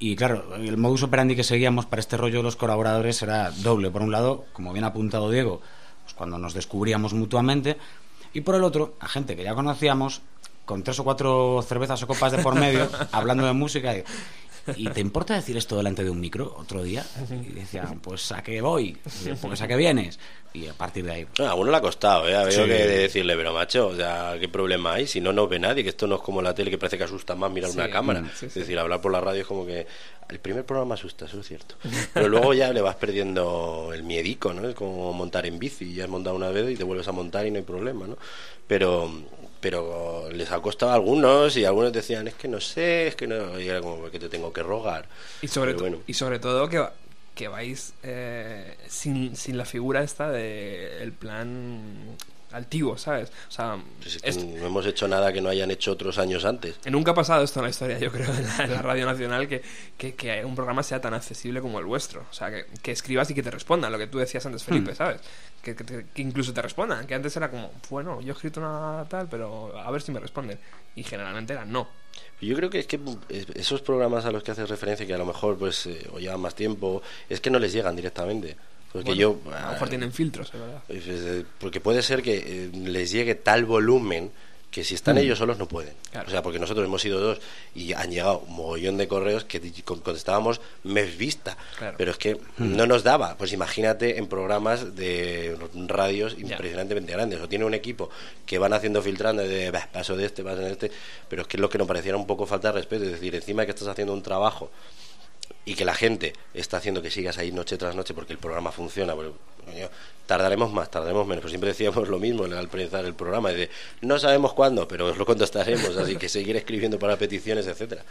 Y claro, el modus operandi que seguíamos para este rollo de los colaboradores era doble. Por un lado, como bien ha apuntado Diego, pues cuando nos descubríamos mutuamente, y por el otro, a gente que ya conocíamos, con tres o cuatro cervezas o copas de por medio, hablando de música. Y, ¿Y te importa decir esto delante de un micro otro día? Y decía, pues a qué voy, pues a qué vienes. Y a partir de ahí, Ah, a uno le ha costado, ¿eh? Ha habido Sí. que decirle, pero macho, o sea, ¿qué problema hay? Si no nos ve nadie, que esto no es como la tele que parece que asusta más mirar Sí, una cámara. mm, sí, es sí. decir, hablar por la radio es como que el primer programa asusta, eso es cierto. Pero luego ya le vas perdiendo el miedico, ¿no? Es como montar en bici, ya has montado una vez y te vuelves a montar y no hay problema, ¿no? Pero pero les ha costado a algunos y algunos decían, es que no sé, es que no, y era como que te tengo que rogar. Y sobre, bueno. y sobre todo que, que vais eh, sin, sin la figura esta de el plan altivo, ¿sabes? O sea, Pues es que esto- no hemos hecho nada que no hayan hecho otros años antes. nunca ha pasado esto en la historia, yo creo, en la, en la Radio Nacional, que, que, que un programa sea tan accesible como el vuestro. O sea, que, que escribas y que te respondan, lo que tú decías antes, Felipe, Hmm. ¿sabes? Que, que te- que incluso te respondan, que antes era como, bueno, yo he escrito una tal, pero a ver si me responden. Y generalmente era no. Yo creo que es que esos programas a los que haces referencia, que a lo mejor pues eh, o llevan más tiempo, es que no les llegan directamente. Porque Bueno, yo... a lo mejor ah, tienen filtros, es verdad. eh, Porque puede ser que eh, les llegue tal volumen que si están Mm. ellos solos no pueden. Claro. O sea, porque nosotros hemos sido dos y han llegado un mogollón de correos que contestábamos mes vista. Claro. Pero es que Mm. no nos daba. Pues imagínate en programas de radios impresionantemente grandes. O tiene un equipo que van haciendo filtrando de "Bah, paso de este, paso de este. Pero es que es lo que nos pareciera un poco falta de respeto. Es decir, encima que estás haciendo un trabajo y que la gente está haciendo que sigas ahí noche tras noche porque el programa funciona. Pero, coño, tardaremos más, tardaremos menos. Pero siempre decíamos lo mismo al empezar el programa. De, no sabemos cuándo, pero os lo contestaremos. Así que seguir escribiendo para peticiones, etcétera.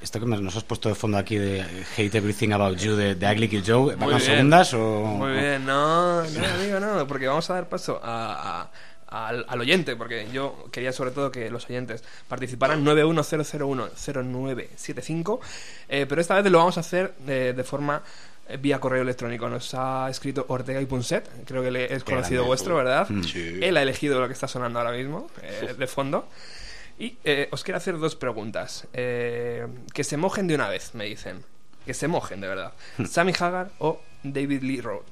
Esto que nos has puesto de fondo aquí de Hate Everything About You de, de Ugly Kid Joe, ¿va Muy con bien. segundas o...? Muy bien, no, no, amigo, no, porque vamos a dar paso a- a- al, al oyente, porque yo quería sobre todo que los oyentes participaran 910010975, eh, pero esta vez lo vamos a hacer de, de forma eh, vía correo electrónico. Nos ha escrito Ortega y Punset, creo que le es conocido vuestro, ¿verdad? Sí. Él ha elegido lo que está sonando ahora mismo, eh, de fondo. Y eh, os quiero hacer dos preguntas. Eh, que se mojen de una vez, me dicen. Que se mojen, de verdad. Sammy Hagar o David Lee Roth.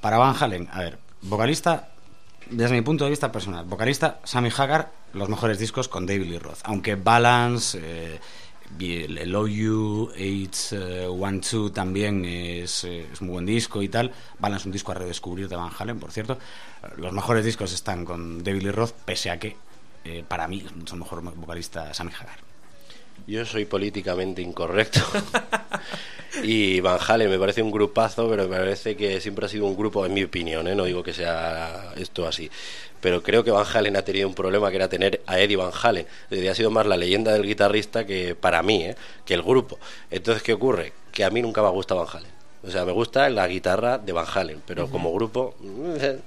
Para Van Halen, a ver, vocalista, desde mi punto de vista personal, vocalista Sammy Hagar, los mejores discos con David Lee Roth. Aunque Balance, eh, y el el OU, H, eh, One Two también es, eh, es muy buen disco y tal. Balance, un disco a redescubrir de Van Halen, por cierto. Los mejores discos están con David Lee Roth, pese a que eh, para mí es mucho mejor vocalista Sammy Hagar. Yo soy políticamente incorrecto. y Van Halen me parece un grupazo, pero me parece que siempre ha sido un grupo, en mi opinión, ¿eh? no digo que sea esto así. Pero creo que Van Halen ha tenido un problema que era tener a Eddie Van Halen. Ha sido más la leyenda del guitarrista que para mí, ¿eh? que el grupo. Entonces, ¿qué ocurre? Que a mí nunca me gusta Van Halen. O sea, me gusta la guitarra de Van Halen, pero Ujú. como grupo, eh,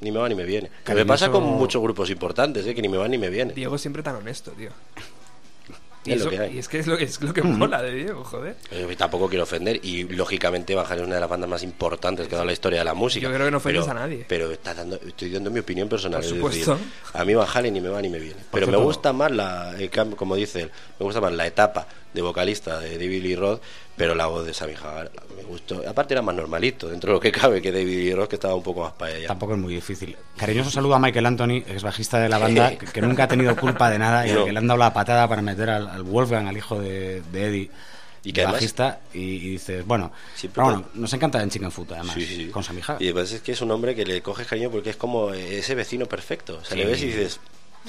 ni me va ni me viene. Que me pasa con muchos grupos importantes, ¿eh? que ni me va ni me viene. Diego siempre tan honesto, tío. Y, Es lo que y es que es lo, es lo que mola de Diego, joder. Eh, tampoco quiero ofender y lógicamente Van Halen es una de las bandas más importantes que ha dado la historia de la música. Yo creo que no ofendes pero, a nadie. Pero está dando, estoy dando mi opinión personal. Por es supuesto. decir, a mí Van Halen ni me va ni me viene. Pero me gusta más la, el cambio, como dice él, me gusta más la etapa de vocalista de David Lee Roth, pero la voz de Sammy Hagar me gustó. Aparte era más normalito dentro de lo que cabe que David Roth, que estaba un poco más para ella. Tampoco es muy difícil. Cariñoso saludo a Michael Anthony, ex bajista de la banda, que, que nunca ha tenido culpa de nada y al No. que le han dado la patada para meter al, al Wolfgang, al hijo de, de Eddie, Y que bajista, y, y dices, bueno, Siempre bueno, nos encanta en Chicken Food, además, Sí, sí. con Sammy Hagar. Y además es que es un hombre que le coges cariño porque es como ese vecino perfecto. O sea, le ves y dices,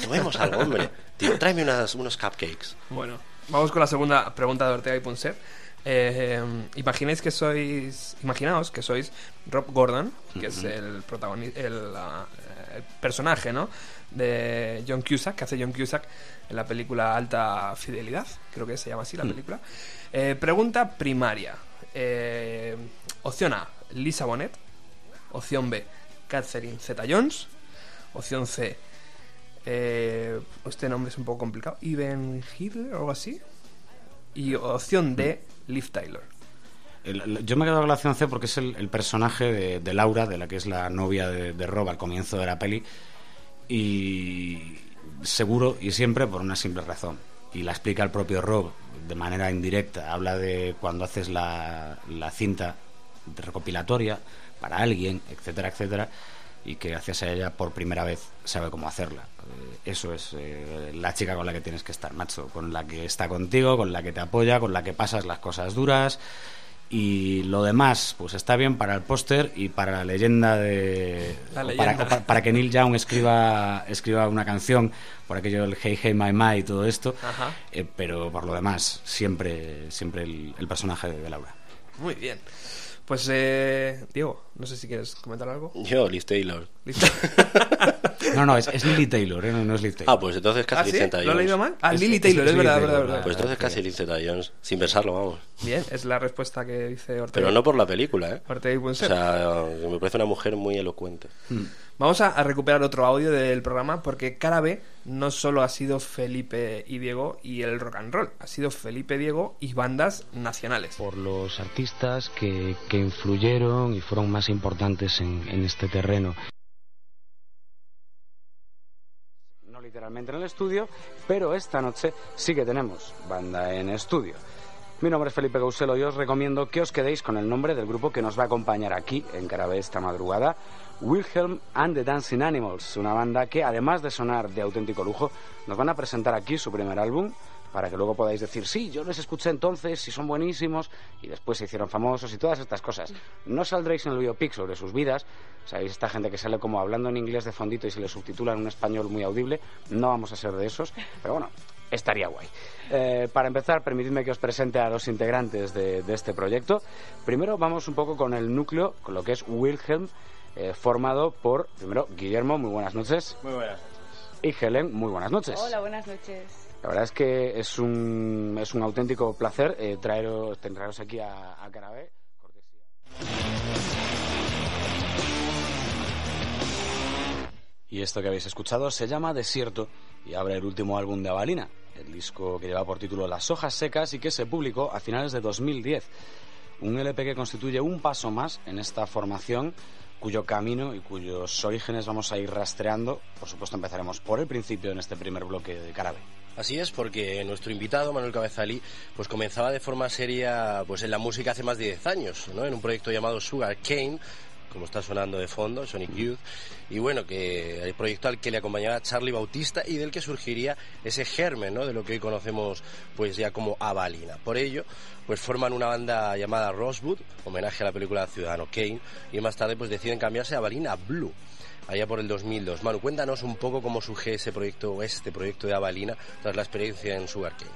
tomemos algo, hombre. Tío, tráeme unas, unos cupcakes. Bueno, vamos con la segunda pregunta de Ortega y Punset. Eh, imagináis que sois, imaginaos que sois Rob Gordon, que es el protagonista, el, ah, el personaje, ¿no? De John Cusack, que hace John Cusack en la película Alta Fidelidad, creo que se llama así la Mm. película. Eh, pregunta primaria. Eh, opción A, Lisa Bonet. Opción B, Catherine Zeta-Jones. Opción C, eh, este nombre es un poco complicado. Ivan Hitler o algo así. Y opción D, Liv Tyler. Yo me he quedado con la opción porque es el, personaje de, de Laura, de la que es la novia de, de Rob al comienzo de la peli, y seguro y siempre por una simple razón. Y la explica el propio Rob de manera indirecta. Habla de cuando haces la, la cinta recopilatoria para alguien, etcétera, etcétera, y que gracias a ella por primera vez sabe cómo hacerla. Eh, Eso es eh, la chica con la que tienes que estar, macho, con la que está contigo, con la que te apoya, con la que pasas las cosas duras. Y lo demás, pues está bien para el póster y para la leyenda de. La o leyenda. Para, o para- para que Neil Young escriba, escriba una canción, por aquello del Hey Hey My My y todo esto. Eh, pero por lo demás, siempre, siempre el, el personaje de Laura. Muy bien. Pues, eh, Diego, no sé si quieres comentar algo. Yo, Liz Taylor. No, no, es, es Lily Taylor, ¿eh? no, no es Liv Taylor. Ah, pues entonces ¿Ah, casi sí? Zeta ¿Lo he Jones. leído mal? Ah, Es- Lily es- Taylor, es verdad, verdad, verdad. Pues entonces casi Zeta Jones, sin pensarlo, vamos. Bien, es la respuesta que dice Ortega. Pero no por la película, ¿eh? Ortega y O Punset. sea, me parece una mujer muy elocuente. Vamos a, a recuperar otro audio del programa porque cara B no solo ha sido Felipe y Diego y el rock and roll, ha sido Felipe, Diego y bandas nacionales. por los artistas que, que influyeron y fueron más importantes en, en este terreno. No literalmente en el estudio, pero esta noche sí que tenemos banda en estudio. Mi nombre es Felipe Gauselo y os recomiendo que os quedéis con el nombre del grupo que nos va a acompañar aquí en Carabé esta madrugada. Wilhelm and the Dancing Animals, una banda que además de sonar de auténtico lujo, nos van a presentar aquí su primer álbum para que luego podáis decir, sí, yo les escuché entonces y son buenísimos y después se hicieron famosos y todas estas cosas. No saldréis en el biopic sobre sus vidas, sabéis, esta gente que sale como hablando en inglés de fondito y se le subtitula en un español muy audible, no vamos a ser de esos, pero bueno, estaría guay. Eh, para empezar, permitidme que os presente a los integrantes de, de este proyecto. Primero vamos un poco con el núcleo, con lo que es Wilhelm, eh, formado por, primero, Guillermo, muy buenas noches. Muy buenas. Y Helen, muy buenas noches. Hola, buenas noches. La verdad es que es un, es un auténtico placer eh, traeros, traeros aquí a, a Carabé. Y esto que habéis escuchado se llama Desierto y abre el último álbum de Avalina, el disco que lleva por título Las hojas secas y que se publicó a finales de 2010. Un LP que constituye un paso más en esta formación cuyo camino y cuyos orígenes vamos a ir rastreando. Por supuesto empezaremos por el principio en este primer bloque de Carabe. Así es, porque nuestro invitado, Manuel Cabezalí, pues comenzaba de forma seria pues en la música hace más de 10 años, ¿no? En un proyecto llamado Sugar Cane, como está sonando de fondo, Sonic Youth, y bueno, que el proyecto al que le acompañaba Charlie Bautista y del que surgiría ese germen, ¿no? De lo que hoy conocemos pues ya como Avalina. Por ello, pues forman una banda llamada Rosewood, homenaje a la película Ciudadano Kane, y más tarde pues deciden cambiarse a Avalina Blue allá por el 2002. Manu, cuéntanos un poco cómo surge ese proyecto, este proyecto de Avalina, tras la experiencia en Sugar Cane.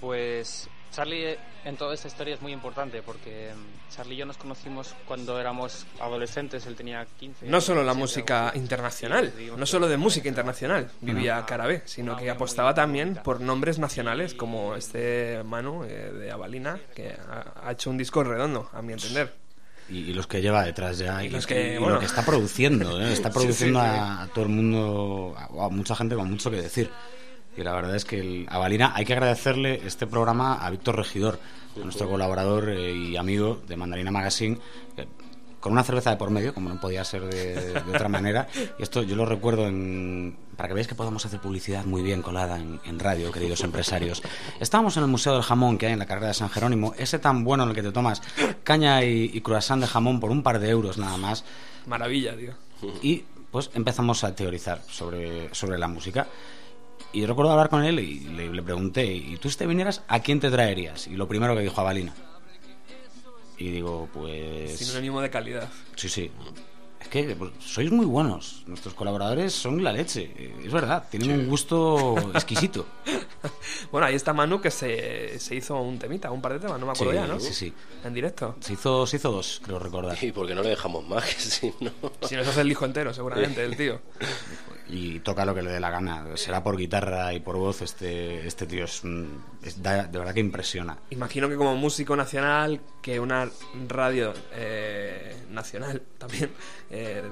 Pues Charlie en toda esta historia es muy importante porque mm, Charlie y yo nos conocimos cuando éramos adolescentes, él tenía 15. No solo la 17, música internacional, no solo de música internacional vivía Carabé, sino que apostaba también por nombres nacionales como este Manu eh, de Avalina, que ha, hecho un disco redondo, a mi entender. Y, y los que lleva detrás ya, y, los que, y bueno. lo que está produciendo, ¿eh? está Sí, produciendo sí, sí. A, a todo el mundo, a, a mucha gente con mucho que decir. Y la verdad es que el, a Valina hay que agradecerle este programa a Víctor Regidor, nuestro colaborador eh, y amigo de Mandarina Magazine, con una cerveza de por medio, como no podía ser de, de otra manera. Y esto yo lo recuerdo en, para que veáis que podemos hacer publicidad muy bien colada en, en radio, queridos empresarios. Estábamos en el Museo del Jamón que hay en la carrera de San Jerónimo, ese tan bueno en el que te tomas caña y, y croissant de jamón por un par de euros nada más. Maravilla, tío. Y pues empezamos a teorizar sobre, sobre la música. Y recuerdo hablar con él y le, le pregunté, ¿y tú si te vinieras, a quién te traerías? Y lo primero que dijo a Balina. Y digo, pues... Sinónimo de calidad. Sí, sí. Es que pues, sois muy buenos. Nuestros colaboradores son la leche. Eh, Es verdad, tienen un gusto exquisito. Bueno, ahí está Manu que se, se hizo un temita, un par de temas, no me acuerdo Sí, ya, ¿no? sí, sí. En directo. Se hizo, se hizo dos, creo recordar. Y porque no le dejamos más, que si no... Si nos hace el disco entero, seguramente, el tío. y toca lo que le dé la gana. Será por guitarra y por voz. Este, este tío es- da- de verdad que impresiona. Imagino que como músico nacional, que una radio eh, nacional también, eh,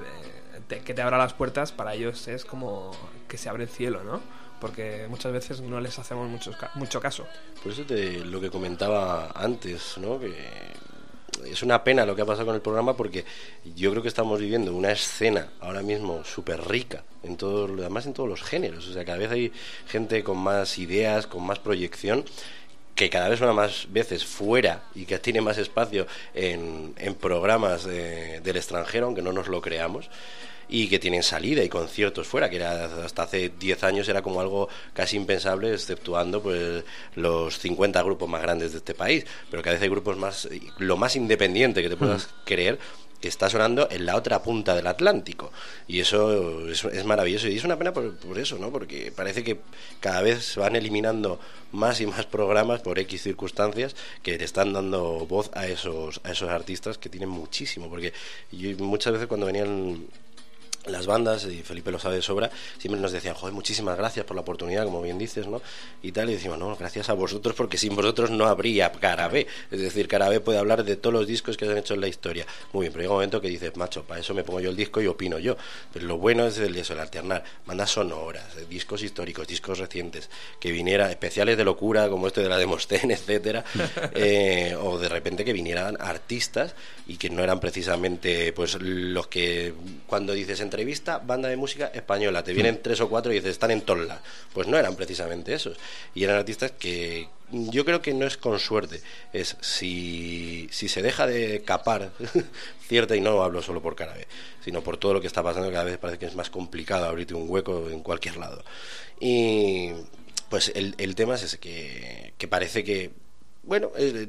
te- que te abra las puertas, para ellos es como que se abre el cielo, ¿no? Porque muchas veces no les hacemos mucho, mucho caso. Por eso te, lo que comentaba antes, ¿no? Que es una pena lo que ha pasado con el programa porque yo creo que estamos viviendo una escena ahora mismo súper rica, en todo, además en todos los géneros. O sea, cada vez hay gente con más ideas, con más proyección que cada vez suena más veces fuera y que tiene más espacio en, en programas de- del extranjero, aunque no nos lo creamos, y que tienen salida y conciertos fuera, que era, hasta hace 10 años era como algo casi impensable, exceptuando pues los 50 grupos más grandes de este país, pero cada vez hay grupos más, lo más independiente que te puedas creer, que está sonando en la otra punta del Atlántico. Y eso es, es maravilloso. Y es una pena por, por eso, ¿no? Porque parece que cada vez se van eliminando más y más programas por X circunstancias que le están dando voz a esos, a esos artistas que tienen muchísimo. Porque yo muchas veces cuando venían las bandas, y Felipe lo sabe de sobra, siempre nos decían, joder, muchísimas gracias por la oportunidad, como bien dices, ¿no? Y tal, y decimos, no, gracias a vosotros, porque sin vosotros no habría Carabé. Es decir, Carabé puede hablar de todos los discos que se han hecho en la historia. Muy bien, pero llega un momento que dices, macho, para eso me pongo yo el disco y opino yo. Pero lo bueno es el, eso, el alternar, bandas sonoras, eh, discos históricos, discos recientes, que viniera, especiales de locura, como este de la Demostén, etcétera, eh, o de repente que vinieran artistas y que no eran precisamente pues los que cuando dices entre entrevista, banda de música española. Te vienen tres o cuatro y dices, están en lados. Pues no eran precisamente esos. Y eran artistas que yo creo que no es con suerte. Es si, si se deja de capar cierta, y no hablo solo por Carabe, sino por todo lo que está pasando, cada vez parece que es más complicado abrirte un hueco en cualquier lado. Y pues el, el tema es ese, que, que parece que bueno, eh,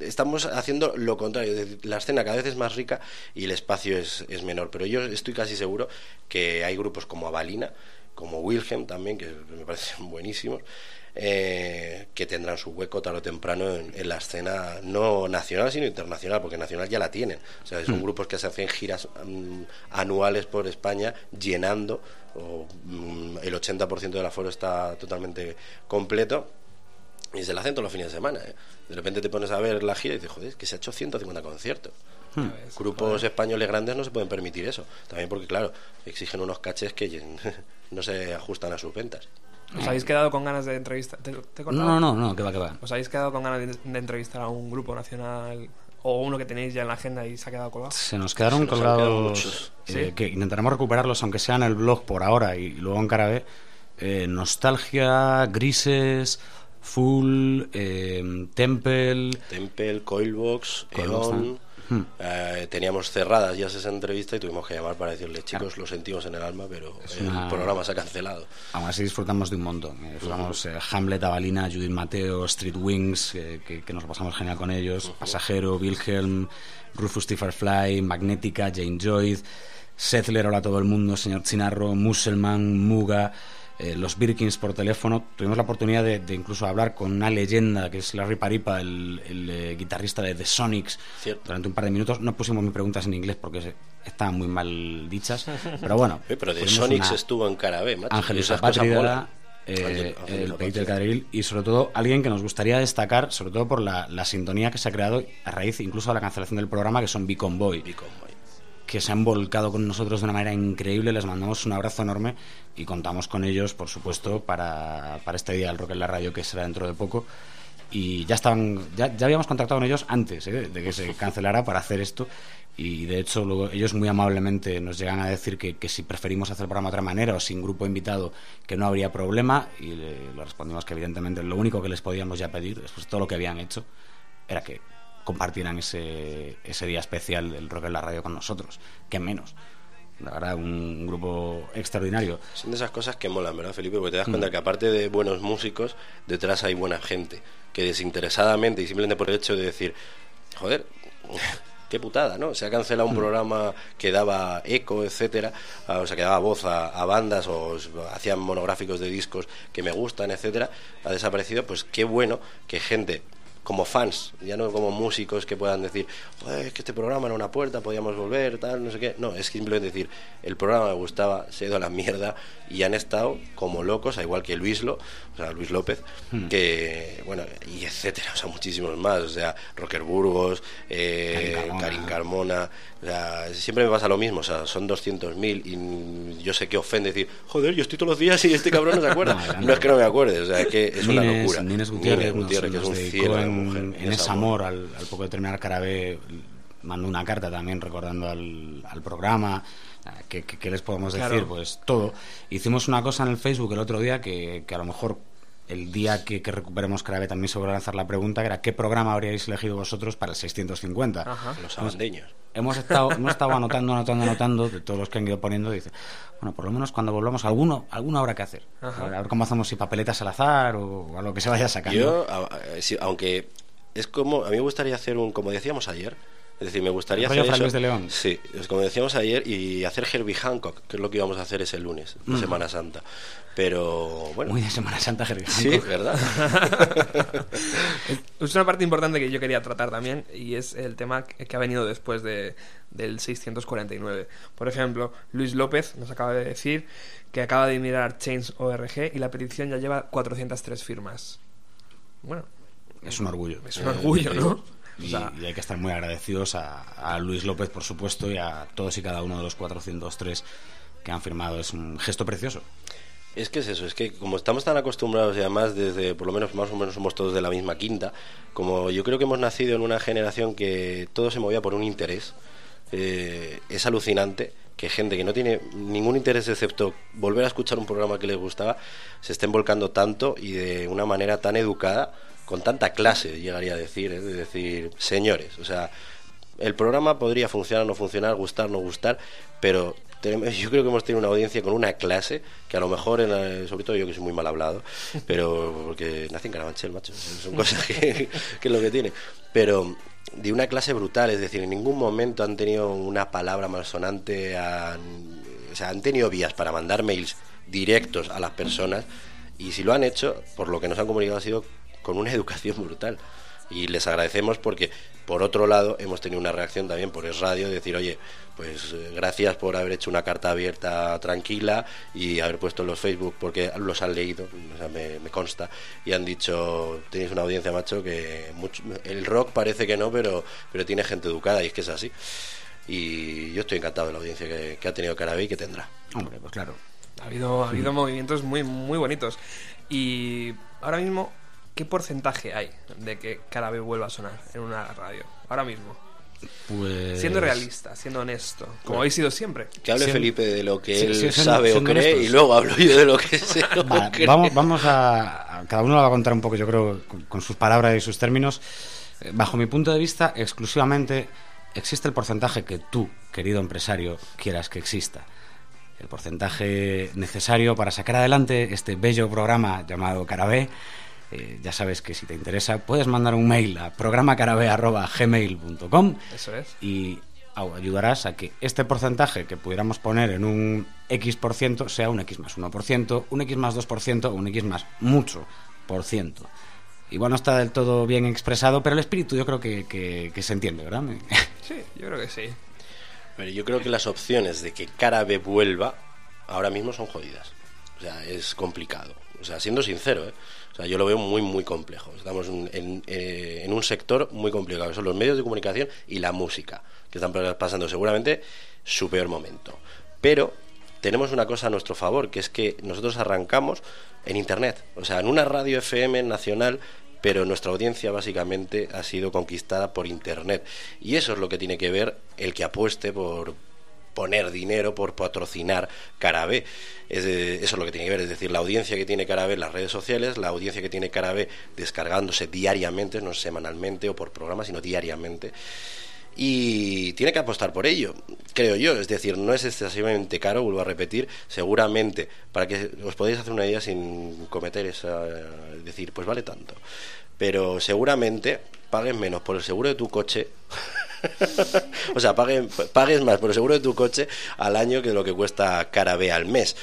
estamos haciendo lo contrario. La escena cada vez es más rica y el espacio es, es menor. Pero yo estoy casi seguro que hay grupos como Avalina, como Wilhelm también, que me parecen buenísimos, eh, que tendrán su hueco tarde o temprano en, en la escena no nacional, sino internacional, porque nacional ya la tienen. O sea, son Mm. grupos que se hacen giras mm, anuales por España llenando. O, mm, el 80% del aforo está totalmente completo y se la hacen todos los fines de semana. ¿eh? De repente te pones a ver la gira y dices, joder, es que se ha hecho 150 conciertos. Hmm. Grupos españoles grandes no se pueden permitir eso. También porque, claro, exigen unos cachés que no se ajustan a sus ventas. ¿Os habéis quedado con ganas de entrevistar? ¿Te, te? No, no, no, que va, que va. ¿Os habéis quedado con ganas de, de entrevistar a un grupo nacional o uno que tenéis ya en la agenda y se ha quedado colgado? Se nos quedaron Se nos colgados, muchos. eh, ¿Sí? que intentaremos recuperarlos, aunque sea en el blog por ahora y luego en Carabé. Eh, nostalgia, Grises, Full, eh, Temple. Temple, Coilbox, Coilbox, Eon. Hmm. eh, teníamos cerradas ya esa entrevista y tuvimos que llamar para decirle, chicos, lo sentimos en el alma, pero Es el una- programa se ha cancelado. Aún así disfrutamos de un montón. Eh, Disfrutamos eh, Hamlet, Avalina, Judith Mateo, Street Wings, eh, que, que nos pasamos genial con ellos. Pasajero, Wilhelm, Rufus T. Firefly, Magnética, Jane Joy, Settler, hola a todo el mundo, señor Chinarro, Musselman, Muga, eh, los Birkins por teléfono. Tuvimos la oportunidad de, de incluso hablar con una leyenda que es Larry Paripa, el, el, eh, guitarrista de The Sonics, durante un par de minutos. No pusimos mis preguntas en inglés porque se- estaban muy mal dichas, pero bueno. Eh, pero tuvimos Sonics una- estuvo en Carabé, macho. Ángel y esas Zapatria, cosas molan. eh, el. Peito del Cadril y sobre todo alguien que nos gustaría destacar, sobre todo por la, la sintonía que se ha creado a raíz incluso de la cancelación del programa, que son Beacon Boy, que se han volcado con nosotros de una manera increíble, les mandamos un abrazo enorme y contamos con ellos, por supuesto, para, para este día del Rock en la Radio que será dentro de poco. Y ya estaban, ya, ya habíamos contactado con ellos antes ¿eh? de que se cancelara para hacer esto. Y de hecho, luego ellos muy amablemente nos llegan a decir que, que si preferimos hacer el programa de otra manera o sin grupo invitado, que no habría problema. Y le, le respondimos que, evidentemente, lo único que les podíamos ya pedir, después de todo lo que habían hecho, era que compartieran ese, ese día especial del rock en la radio con nosotros. Que menos. La verdad, un grupo extraordinario. Son de esas cosas que molan, ¿verdad, Felipe? Porque te das Mm. cuenta que aparte de buenos músicos, detrás hay buena gente. Que desinteresadamente y simplemente por el hecho de decir, joder, qué putada, ¿no? Se ha cancelado un Mm. programa que daba eco, etcétera, ah, o sea, que daba voz a, a bandas o hacían monográficos de discos que me gustan, etcétera, ha desaparecido, pues qué bueno que gente como fans, ya no como músicos que puedan decir, "Joder, es que este programa era una puerta, podíamos volver, tal, no sé qué. No, es simplemente decir, el programa me gustaba, se ha ido a la mierda y han estado como locos, a igual que Luislo, o sea, Luis López, Hmm. que, bueno, y etcétera, o sea, muchísimos más, o sea, Rocker Burgos, eh, Karin Carmona. O sea, siempre me pasa lo mismo, o sea, son 200.000 y yo sé que ofende decir, joder, yo estoy todos los días y este cabrón no se acuerda. No, no, es que no me acuerde, o sea, es que es una Nines- locura. Nines Gutiérrez, Nines Gutiérrez, nos, que es un cielo de en, mujer. en es ese amor, al, al poco de terminar Carabé, mandó una carta también recordando al, al programa. ¿Qué, qué- qué les podemos decir? Claro. Pues todo. Hicimos una cosa en el Facebook el otro día que, que a lo mejor el día que, que recuperemos Carabé también se volverá a lanzar la pregunta, que era ¿qué programa habríais elegido vosotros para el 650? Ajá. Los abandeños. Hemos estado, hemos estado anotando, anotando, anotando de todos los que han ido poniendo. Dice, bueno, por lo menos cuando volvamos, alguno, alguno habrá que hacer. Ajá. A ver cómo hacemos, si papeletas al azar o algo que se vaya sacando. Yo, a- a- sí, aunque es como, a mí me gustaría hacer un, como decíamos ayer, es decir, me gustaría ¿Rollo hacer eso. De León? Sí, es como decíamos ayer, y hacer Herbie Hancock, que es lo que íbamos a hacer ese lunes, de Mm. Semana Santa. Pero, bueno. Muy de Semana Santa, Herbie Sí, Hancock. ¿verdad? Es una parte importante que yo quería tratar también y es el tema que que ha venido después de, del 649. Por ejemplo, Luis López nos acaba de decir que acaba de mirar Change.org y la petición ya lleva 403 firmas. Bueno, Es un orgullo. Es un orgullo, ¿no? Y, O sea- y hay que estar muy agradecidos a, a Luis López, por supuesto, y a todos y cada uno de los 403 que han firmado. Es un gesto precioso. Es que es eso, es que como estamos tan acostumbrados y además desde, por lo menos más o menos somos todos de la misma quinta, como yo creo que hemos nacido en una generación que todo se movía por un interés, eh, es alucinante que gente que no tiene ningún interés excepto volver a escuchar un programa que les gustaba, se estén volcando tanto y de una manera tan educada, con tanta clase, llegaría a decir, ¿eh? de decir, señores, o sea, el programa podría funcionar, no funcionar, gustar, no gustar, pero tenemos- yo creo que hemos tenido una audiencia con una clase que a lo mejor, sobre todo yo que soy muy mal hablado, pero porque nací en Carabanchel, macho, son cosas que, que es lo que tiene, pero de una clase brutal, es decir, en ningún momento han tenido una palabra malsonante, han, o sea, han tenido vías para mandar mails directos a las personas y si lo han hecho, por lo que nos han comunicado ha sido con una educación brutal. Y les agradecemos porque, por otro lado, hemos tenido una reacción también por Es Radio, de decir, oye, pues eh, gracias por haber hecho una carta abierta tranquila y haber puesto en los Facebook, porque los han leído, me, consta, y han dicho, tenéis una audiencia, macho, que mucho- el rock parece que no, pero, pero tiene gente educada, y es que es así. Y yo estoy encantado de la audiencia que, que ha tenido Carabé y que tendrá. Hombre, pues claro. Ha habido, ha habido movimientos muy, muy bonitos. Y ahora mismo, ¿qué porcentaje hay de que Carabé vuelva a sonar en una radio? Ahora mismo. Pues... Siendo realista, siendo honesto, como Bueno. habéis sido siempre. Que hable Felipe de lo que Sí, él sí, siendo- sabe o cree honestos. y luego hablo yo de lo que sé. o Va, creo. vamos, vamos a, a- Cada uno lo va a contar un poco, yo creo, con, con sus palabras y sus términos. Eh, Bajo mi punto de vista, exclusivamente existe el porcentaje que tú, querido empresario, quieras que exista. El porcentaje necesario para sacar adelante este bello programa llamado Carabé. Eh, ya sabes que si te interesa, puedes mandar un mail a programacarabé.gmail.com Eso es. y ayudarás a que este porcentaje que pudiéramos poner en un X por ciento sea un X más 1%, un X más 2% o un X más mucho por ciento. Igual no está del todo bien expresado, pero el espíritu yo creo que, que- que se entiende, ¿verdad? Sí, yo creo que sí. Pero yo creo que las opciones de que Carabe vuelva ahora mismo son jodidas. Es complicado. O sea, siendo sincero, ¿eh? O sea, yo lo veo muy, muy complejo. Estamos en, eh, en un sector muy complicado, que son los medios de comunicación y la música, que están pasando seguramente su peor momento. Pero tenemos una cosa a nuestro favor, que es que nosotros arrancamos en Internet. O sea, en una radio FM nacional pero nuestra audiencia básicamente ha sido conquistada por Internet. Y eso es lo que tiene que ver el que apueste por poner dinero, por patrocinar Carabé. Es de- eso es lo que tiene que ver, es decir, la audiencia que tiene Carabé en las redes sociales, la audiencia que tiene Carabé descargándose diariamente, no semanalmente o por programa, sino diariamente. Y tiene que apostar por ello, creo yo. Es decir, no es excesivamente caro, vuelvo a repetir. Seguramente, para que os podáis hacer una idea sin cometer esa. decir, pues vale tanto. Pero seguramente pagues menos por el seguro de tu coche. o sea, paguen- pagues más por el seguro de tu coche al año que lo que cuesta Carabé al mes.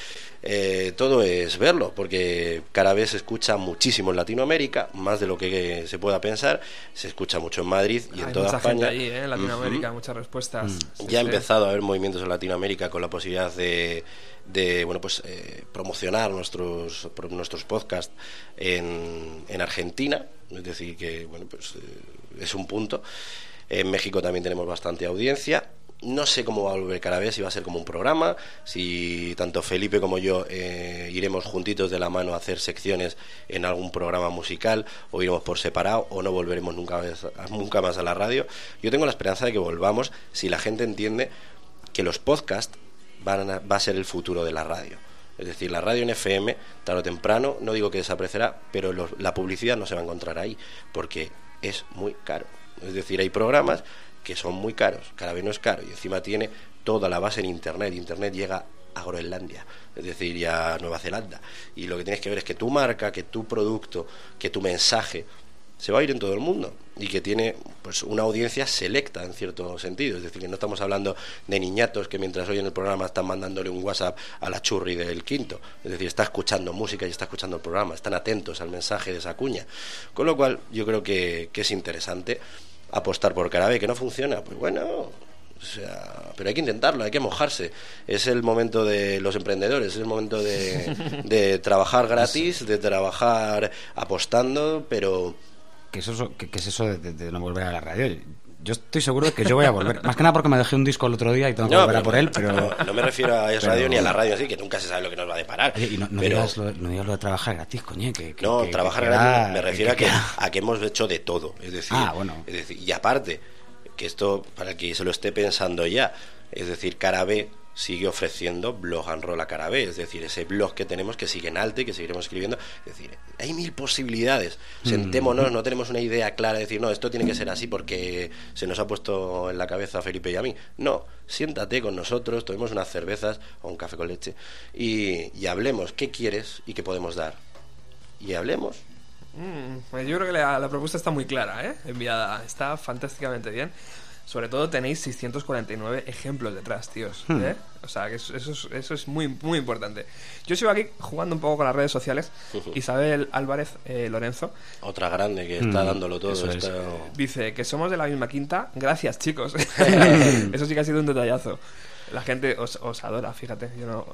Eh, todo es verlo, porque Carabé se escucha muchísimo en Latinoamérica, más de lo que se pueda pensar. Se escucha mucho en Madrid y en toda mucha España. gente allí, ¿eh? Latinoamérica, muchas respuestas. Sí, Ya ha empezado a haber movimientos en Latinoamérica con la posibilidad de, de, bueno pues eh, promocionar nuestros nuestros podcasts en, en Argentina, es decir que bueno pues eh, es un punto. En México también tenemos bastante audiencia. No sé cómo va a volver Carabé, si va a ser como un programa, si tanto Felipe como yo eh, iremos juntitos de la mano a hacer secciones en algún programa musical o iremos por separado o no volveremos nunca más, nunca más a la radio. Yo tengo la esperanza de que volvamos si la gente entiende que los podcasts van a, va a ser el futuro de la radio. Es decir, la radio en FM, tarde o temprano, no digo que desaparecerá, pero la publicidad no se va a encontrar ahí, porque es muy caro. Es decir, hay programas que son muy caros, cada vez no es caro, y encima tiene toda la base en Internet. Internet llega a Groenlandia, es decir, y a Nueva Zelanda. Y lo que tienes que ver es que tu marca, que tu producto, que tu mensaje se va a ir en todo el mundo y que tiene pues una audiencia selecta en cierto sentido, es decir, que no estamos hablando de niñatos que mientras oyen el programa están mandándole un WhatsApp a la churri del quinto, es decir, está escuchando música y está escuchando el programa, están atentos al mensaje de esa cuña, con lo cual yo creo que, que es interesante apostar por Carabé, que no funciona, pues bueno, o sea, pero hay que intentarlo, hay que mojarse. Es el momento de los emprendedores, es el momento de, de trabajar gratis, de trabajar apostando, pero ¿Qué es eso, qué, qué es eso de, de- de no volver a la radio? Yo estoy seguro de que yo voy a volver. Más que nada porque me dejé un disco el otro día y tengo que No, volver a por él, pero... no, no me refiero a Es pero- Radio ni a la radio así, que nunca se sabe lo que nos va a deparar. Oye, y no, no pero digas lo, no digas lo de trabajar gratis, coño. Que, que- no, que- trabajar que gratis me refiero a, que, a que hemos hecho de todo. Es decir, Ah, bueno. es decir, y aparte, que esto, para el que se lo esté pensando ya, es decir, cara B sigue ofreciendo blog and roll a cara B, es decir, ese blog que tenemos que sigue en alto y que seguiremos escribiendo. Es decir, hay mil posibilidades. Sentémonos, no tenemos una idea clara de decir, no, esto tiene que ser así porque se nos ha puesto en la cabeza a Felipe y a mí. No, siéntate con nosotros, tomemos unas cervezas o un café con leche y, y hablemos qué quieres y qué podemos dar. Y hablemos. Mm, pues yo creo que la, la propuesta está muy clara, ¿eh? Enviada. Está fantásticamente bien. Sobre todo tenéis 649 ejemplos detrás, tíos. Hmm. ¿eh? O sea, que eso, eso es, eso es muy, muy importante. Yo sigo aquí jugando un poco con las redes sociales. Isabel Álvarez eh, Lorenzo Otra grande que está Mm, dándolo todo. eso es. está- dice que somos de la misma quinta. Gracias, chicos. eso sí que ha sido un detallazo. La gente os, os adora, fíjate. Yo no,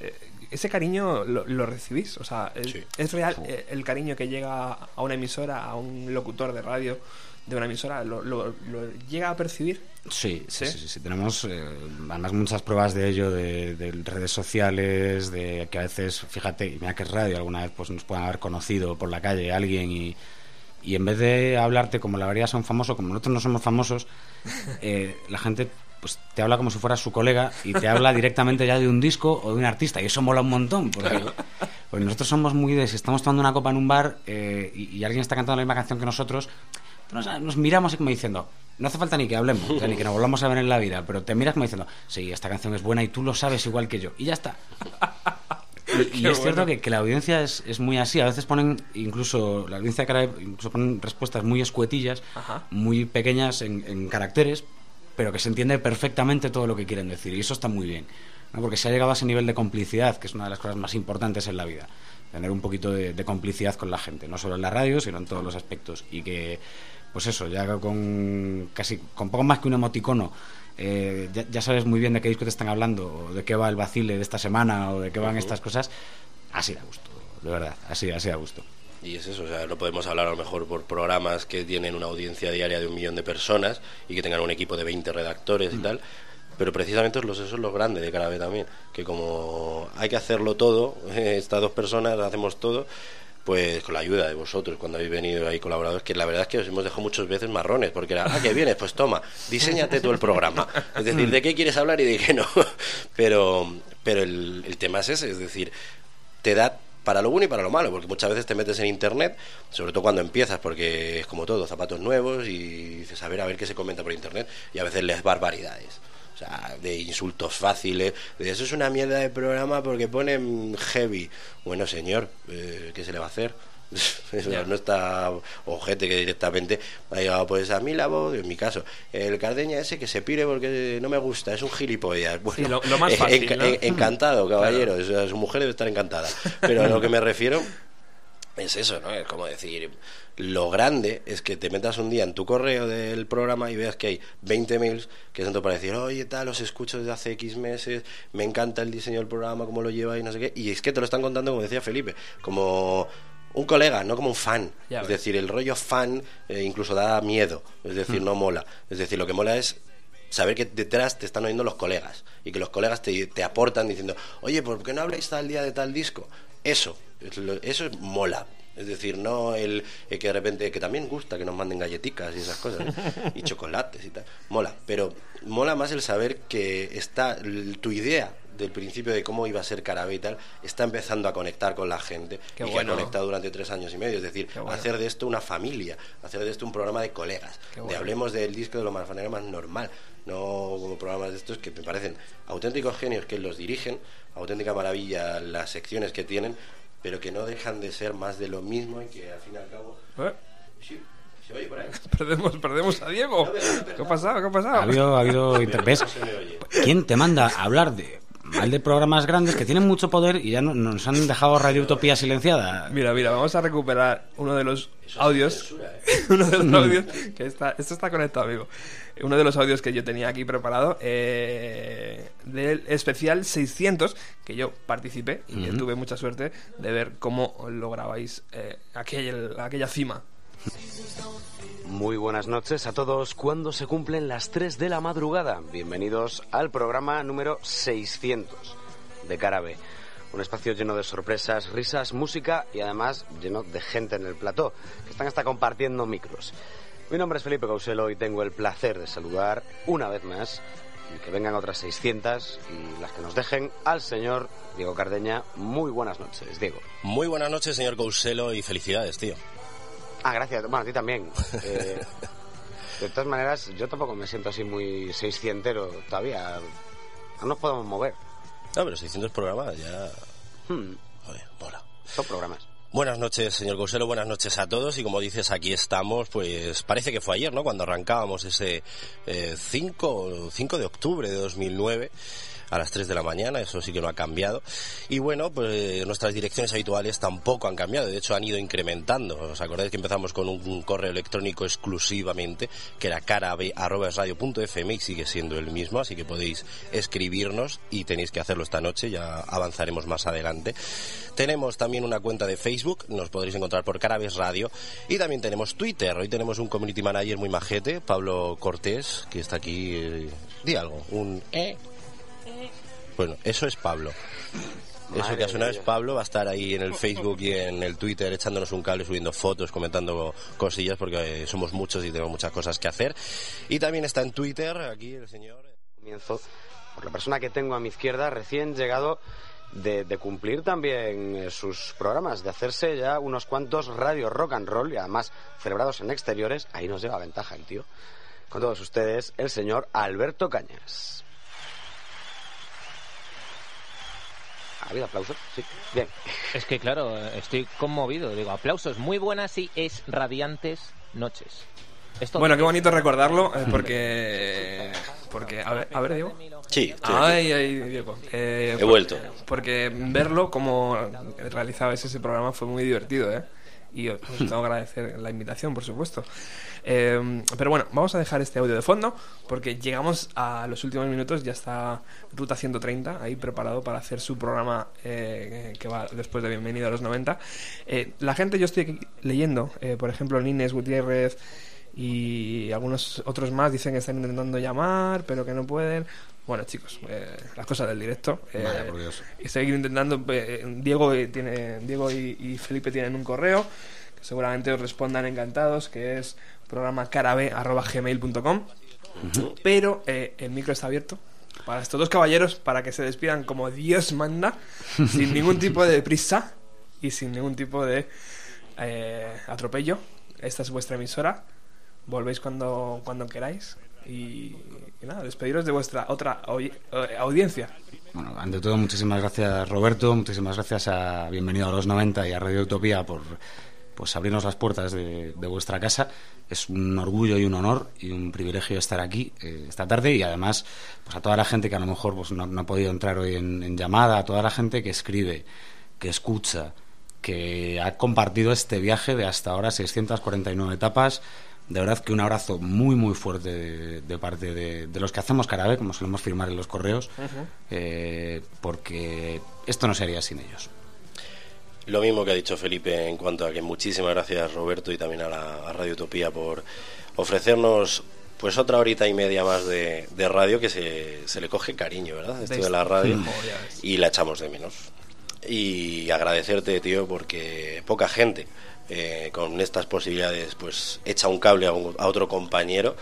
eh, ese cariño lo, lo recibís. O sea, es, Sí. es real eh, el cariño que llega a una emisora, a un locutor de radio de una emisora, lo, lo- lo llega a percibir. Sí, sí, ¿Sí? sí, sí. Tenemos eh, además muchas pruebas de ello, de, de redes sociales, de que a veces, fíjate, y mira que es radio, alguna vez pues nos pueden haber conocido por la calle alguien y, y en vez de hablarte como la mayoría son famosos, como nosotros no somos famosos, eh, la gente pues te habla como si fuera su colega y te habla directamente ya de un disco o de un artista y eso mola un montón porque, porque nosotros somos muy de si estamos tomando una copa en un bar eh, y, y alguien está cantando la misma canción que nosotros nos, nos miramos como diciendo no hace falta ni que hablemos o sea, ni que nos volvamos a ver en la vida pero te miras como diciendo sí esta canción es buena y tú lo sabes igual que yo y ya está y, es cierto que, que la audiencia es, es muy así. A veces ponen, incluso la audiencia de cara incluso ponen respuestas muy escuetillas, Ajá. muy pequeñas en, en caracteres, pero que se entiende perfectamente todo lo que quieren decir. Y eso está muy bien. ¿no? Porque se ha llegado a ese nivel de complicidad, que es una de las cosas más importantes en la vida. Tener un poquito de, de complicidad con la gente, no solo en la radio, sino en todos los aspectos. Y que, pues eso, ya con casi con poco más que un emoticono, eh, ya, ya sabes muy bien de qué disco te están hablando, o de qué va el vacile de esta semana, o de qué van estas cosas. Así da gusto, de verdad, así, así da gusto. Y es eso, o sea, no podemos hablar a lo mejor por programas que tienen una audiencia diaria de un millón de personas y que tengan un equipo de 20 redactores y tal. Pero precisamente eso es lo grande de Carabe también, que como hay que hacerlo todo, estas dos personas hacemos todo, pues con la ayuda de vosotros cuando habéis venido ahí colaboradores, que la verdad es que os hemos dejado muchas veces marrones, porque era, ah, que vienes, pues toma, diseñate tú el programa. Es decir, de qué quieres hablar y de qué no. Pero, pero el, el tema es ese, es decir, te da para lo bueno y para lo malo, porque muchas veces te metes en internet, sobre todo cuando empiezas, porque es como todo, zapatos nuevos y dices, a ver, a ver qué se comenta por internet, y a veces lees barbaridades. O sea, de insultos fáciles, de eso es una mierda de programa porque ponen heavy. Bueno, señor, eh, ¿qué se le va a hacer? O no está ojete que directamente ha llegado pues a mí la voz, en mi caso, el Cardeña ese que se pire porque no me gusta, es un gilipollas. Bueno, Sí, lo- lo más fácil, enca- ¿no? en- encantado, caballero, o sea, su mujer debe estar encantada. Pero a lo que me refiero es eso, ¿no? Es como decir, lo grande es que te metas un día en tu correo del programa y veas que hay 20 mails que son para decir, oye, tal, los escucho desde hace X meses, me encanta el diseño del programa, cómo lo lleva y no sé qué. Y es que te lo están contando, como decía Felipe, como un colega, no como un fan. Ya es ves. decir, el rollo fan eh, incluso da miedo, es decir, no mola. Es decir, lo que mola es saber que detrás te están oyendo los colegas y que los colegas te, te aportan diciendo, oye, ¿por qué no habláis tal día de tal disco? Eso, eso es mola. Es decir, no el, el que de repente, que también gusta que nos manden galletitas y esas cosas, y chocolates y tal. Mola, pero mola más el saber que está tu idea del principio de cómo iba a ser Carabe y tal, está empezando a conectar con la gente Qué y que bueno. ha conectado durante tres años y medio. Es decir, bueno. hacer de esto una familia, hacer de esto un programa de colegas, Qué de bueno. hablemos del disco de lo más manera más normal, no como programas de estos que me parecen auténticos genios que los dirigen, auténtica maravilla las secciones que tienen, pero que no dejan de ser más de lo mismo y que al fin y al cabo... ¿Eh? Sí, ¿se oye por ahí? Perdemos, perdemos a Diego. ¿Qué ha pasado? ¿Qué ha pasado? Ha habido, ha habido. ¿Quién te manda a hablar de mal de programas grandes que tienen mucho poder y ya no- nos han dejado Radio Utopía silenciada? Mira, mira, vamos a recuperar uno de los Eso es audios. censura, ¿eh? uno de los audios que está. Esto está conectado, amigo. Uno de los audios que yo tenía aquí preparado eh, del especial 600 que yo participé y Ujú. tuve mucha suerte de ver cómo lo grabáis eh, aquel- aquella cima. Muy buenas noches a todos. Cuando se cumplen las 3 de la madrugada, bienvenidos al programa número 600 de Carabe. Un espacio lleno de sorpresas, risas, música y además lleno de gente en el plató, que están hasta compartiendo micros. Mi nombre es Felipe Causelo y tengo el placer de saludar una vez más y que vengan otras 600 y las que nos dejen al señor Diego Cardeña. Muy buenas noches, Diego. Muy buenas noches, señor Couselo, y felicidades, tío. Ah, gracias. Bueno, a ti también. Eh, de todas maneras, yo tampoco me siento así muy seiscientero todavía. No nos podemos mover. No, pero 600 programas ya... Hmm. Mola. Son programas. Buenas noches, señor Couselo, buenas noches a todos. Y como dices, aquí estamos, pues parece que fue ayer, ¿no? Cuando arrancábamos ese eh, 5, 5 de octubre de 2009 a las 3 de la mañana, eso sí que no ha cambiado. Y bueno, pues nuestras direcciones habituales tampoco han cambiado, de hecho han ido incrementando. ¿Os acordáis que empezamos con un correo electrónico exclusivamente, que era carabe.radio.fm y sigue siendo el mismo, así que podéis escribirnos y tenéis que hacerlo esta noche, ya avanzaremos más adelante. Tenemos también una cuenta de Facebook, nos podréis encontrar por Carabes Radio. Y también tenemos Twitter. Hoy tenemos un community manager muy majete, Pablo Cortés, que está aquí. eh, di algo, un eh. Bueno, eso es Pablo. Eso que ha sonado es Pablo, va a estar ahí en el Facebook y en el Twitter echándonos un cable, subiendo fotos, comentando cosillas, porque eh, somos muchos y tenemos muchas cosas que hacer. Y también está en Twitter, aquí el señor. Comienzo por la persona que tengo a mi izquierda, recién llegado de, de cumplir también eh, sus programas, de hacerse ya unos cuantos radio rock and roll y además celebrados en exteriores. Ahí nos lleva ventaja el tío. Con todos ustedes, el señor Alberto Cañas. ¿Ha habido aplausos? Sí. Bien. Es que claro, estoy conmovido. Digo, aplausos muy buenas y es radiantes noches. Esto Bueno, qué bonito recordarlo, eh, porque... Porque, a ver, a ver Diego. Sí, Ay, ay, Diego. Eh, He vuelto. Porque verlo como realizabais ese programa fue muy divertido, ¿eh? Y os tengo que agradecer la invitación, por supuesto. Eh, pero bueno, vamos a dejar este audio de fondo porque llegamos a los últimos minutos. Ya está Ruta 130 ahí preparado para hacer su programa eh, que va después de Bienvenido a los 90. Eh, la gente, yo estoy aquí leyendo, eh, por ejemplo, Nines Gutiérrez y algunos otros más dicen que están intentando llamar, pero que no pueden. Bueno, chicos, eh, las cosas del directo. eh, Vaya, por Dios. y seguir intentando. eh, Diego, eh, tiene, Diego y, y Felipe tienen un correo que seguramente os respondan encantados, que es programacarabe.gmail.com. Pero eh, el micro está abierto para estos dos caballeros para que se despidan como Dios manda, sin ningún tipo de prisa y sin ningún tipo de atropello. Esta es vuestra emisora. Volvéis cuando, cuando queráis. Y, nada, despediros de vuestra otra eh, audiencia. Bueno, ante todo, muchísimas gracias Roberto, muchísimas gracias a Bienvenido a los 90 y a Radio Utopía por pues abrirnos las puertas de, de vuestra casa. Es un orgullo y un honor y un privilegio estar aquí eh, esta tarde y además pues a toda la gente que a lo mejor pues, no, no ha podido entrar hoy en, en llamada, a toda la gente que escribe, que escucha, que ha compartido este viaje de hasta ahora 649 etapas. De verdad que un abrazo muy muy fuerte de, de parte de, de los que hacemos Carabe, como solemos firmar en los correos, eh, porque esto no sería sin ellos. Lo mismo que ha dicho Felipe en cuanto a que muchísimas gracias Roberto y también a, la, a Radio Utopía por ofrecernos pues otra horita y media más de, de radio que se, se le coge cariño, ¿verdad? Esto de la radio Mm. Y la echamos de menos. Y agradecerte, tío, porque poca gente eh, con estas posibilidades pues echa un cable a, un- a otro compañero.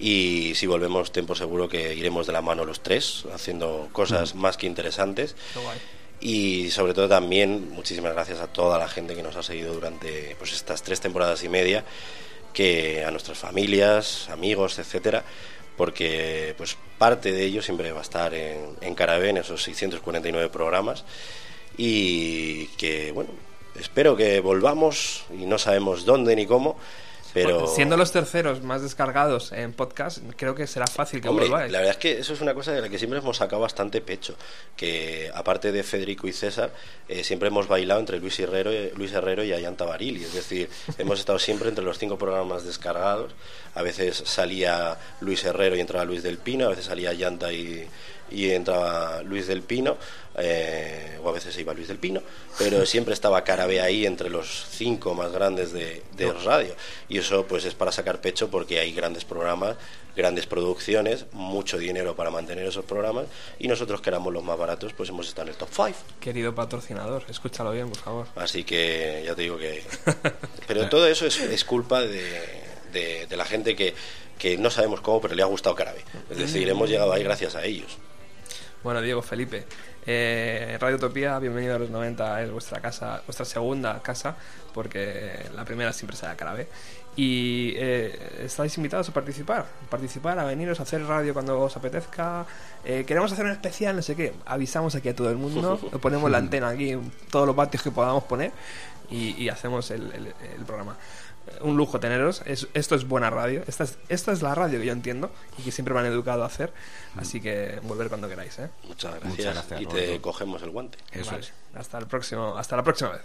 Y si volvemos tiempo seguro que iremos de la mano los tres haciendo cosas más que interesantes. Y sobre todo también muchísimas gracias a toda la gente que nos ha seguido durante pues estas tres temporadas y media que a nuestras familias amigos etcétera porque pues parte de ello siempre va a estar en, en Carabé, en esos 649 programas y que bueno espero que volvamos y no sabemos dónde ni cómo pero Bueno, siendo los terceros más descargados en podcast, creo que será fácil que Hombre, volváis. la verdad es que eso es una cosa de la que siempre hemos sacado bastante pecho, que aparte de Federico y César, eh, siempre hemos bailado entre Luis Herrero, Luis Herrero y Ayanta Barili, es decir, hemos estado siempre entre los cinco programas descargados, a veces salía Luis Herrero y entraba Luis del Pino, a veces salía Ayanta y, y entraba Luis del Pino, eh, o a veces se iba Luis del Pino, pero siempre estaba Carabé ahí entre los cinco más grandes de, de radio. Y eso pues es para sacar pecho porque hay grandes programas, grandes producciones, mucho dinero para mantener esos programas y nosotros que éramos los más baratos pues hemos estado en el top 5. Querido patrocinador, escúchalo bien, por favor. Así que ya te digo que... Pero todo eso es, es culpa de, de, de la gente que, que no sabemos cómo, pero le ha gustado Carabe. Es decir, hemos llegado ahí gracias a ellos. Bueno, Diego, Felipe, eh, Radio Utopía, bienvenido a los 90, es vuestra casa, vuestra segunda casa, porque la primera siempre será Carabe. Y eh, estáis invitados a participar, participar, a veniros a hacer radio cuando os apetezca. Eh, queremos hacer un especial, no sé qué. Avisamos aquí a todo el mundo, ponemos la antena aquí, todos los vatios que podamos poner y, y hacemos el, el- el programa. Un lujo teneros. Es- esto es buena radio. Esta es, esta es la radio que yo entiendo y que siempre me han educado a hacer. Así que volver cuando queráis. ¿eh? Muchas gracias. Muchas gracias, y te Roberto. cogemos el guante. Eso Vale. es. Hasta el próximo, hasta la próxima vez.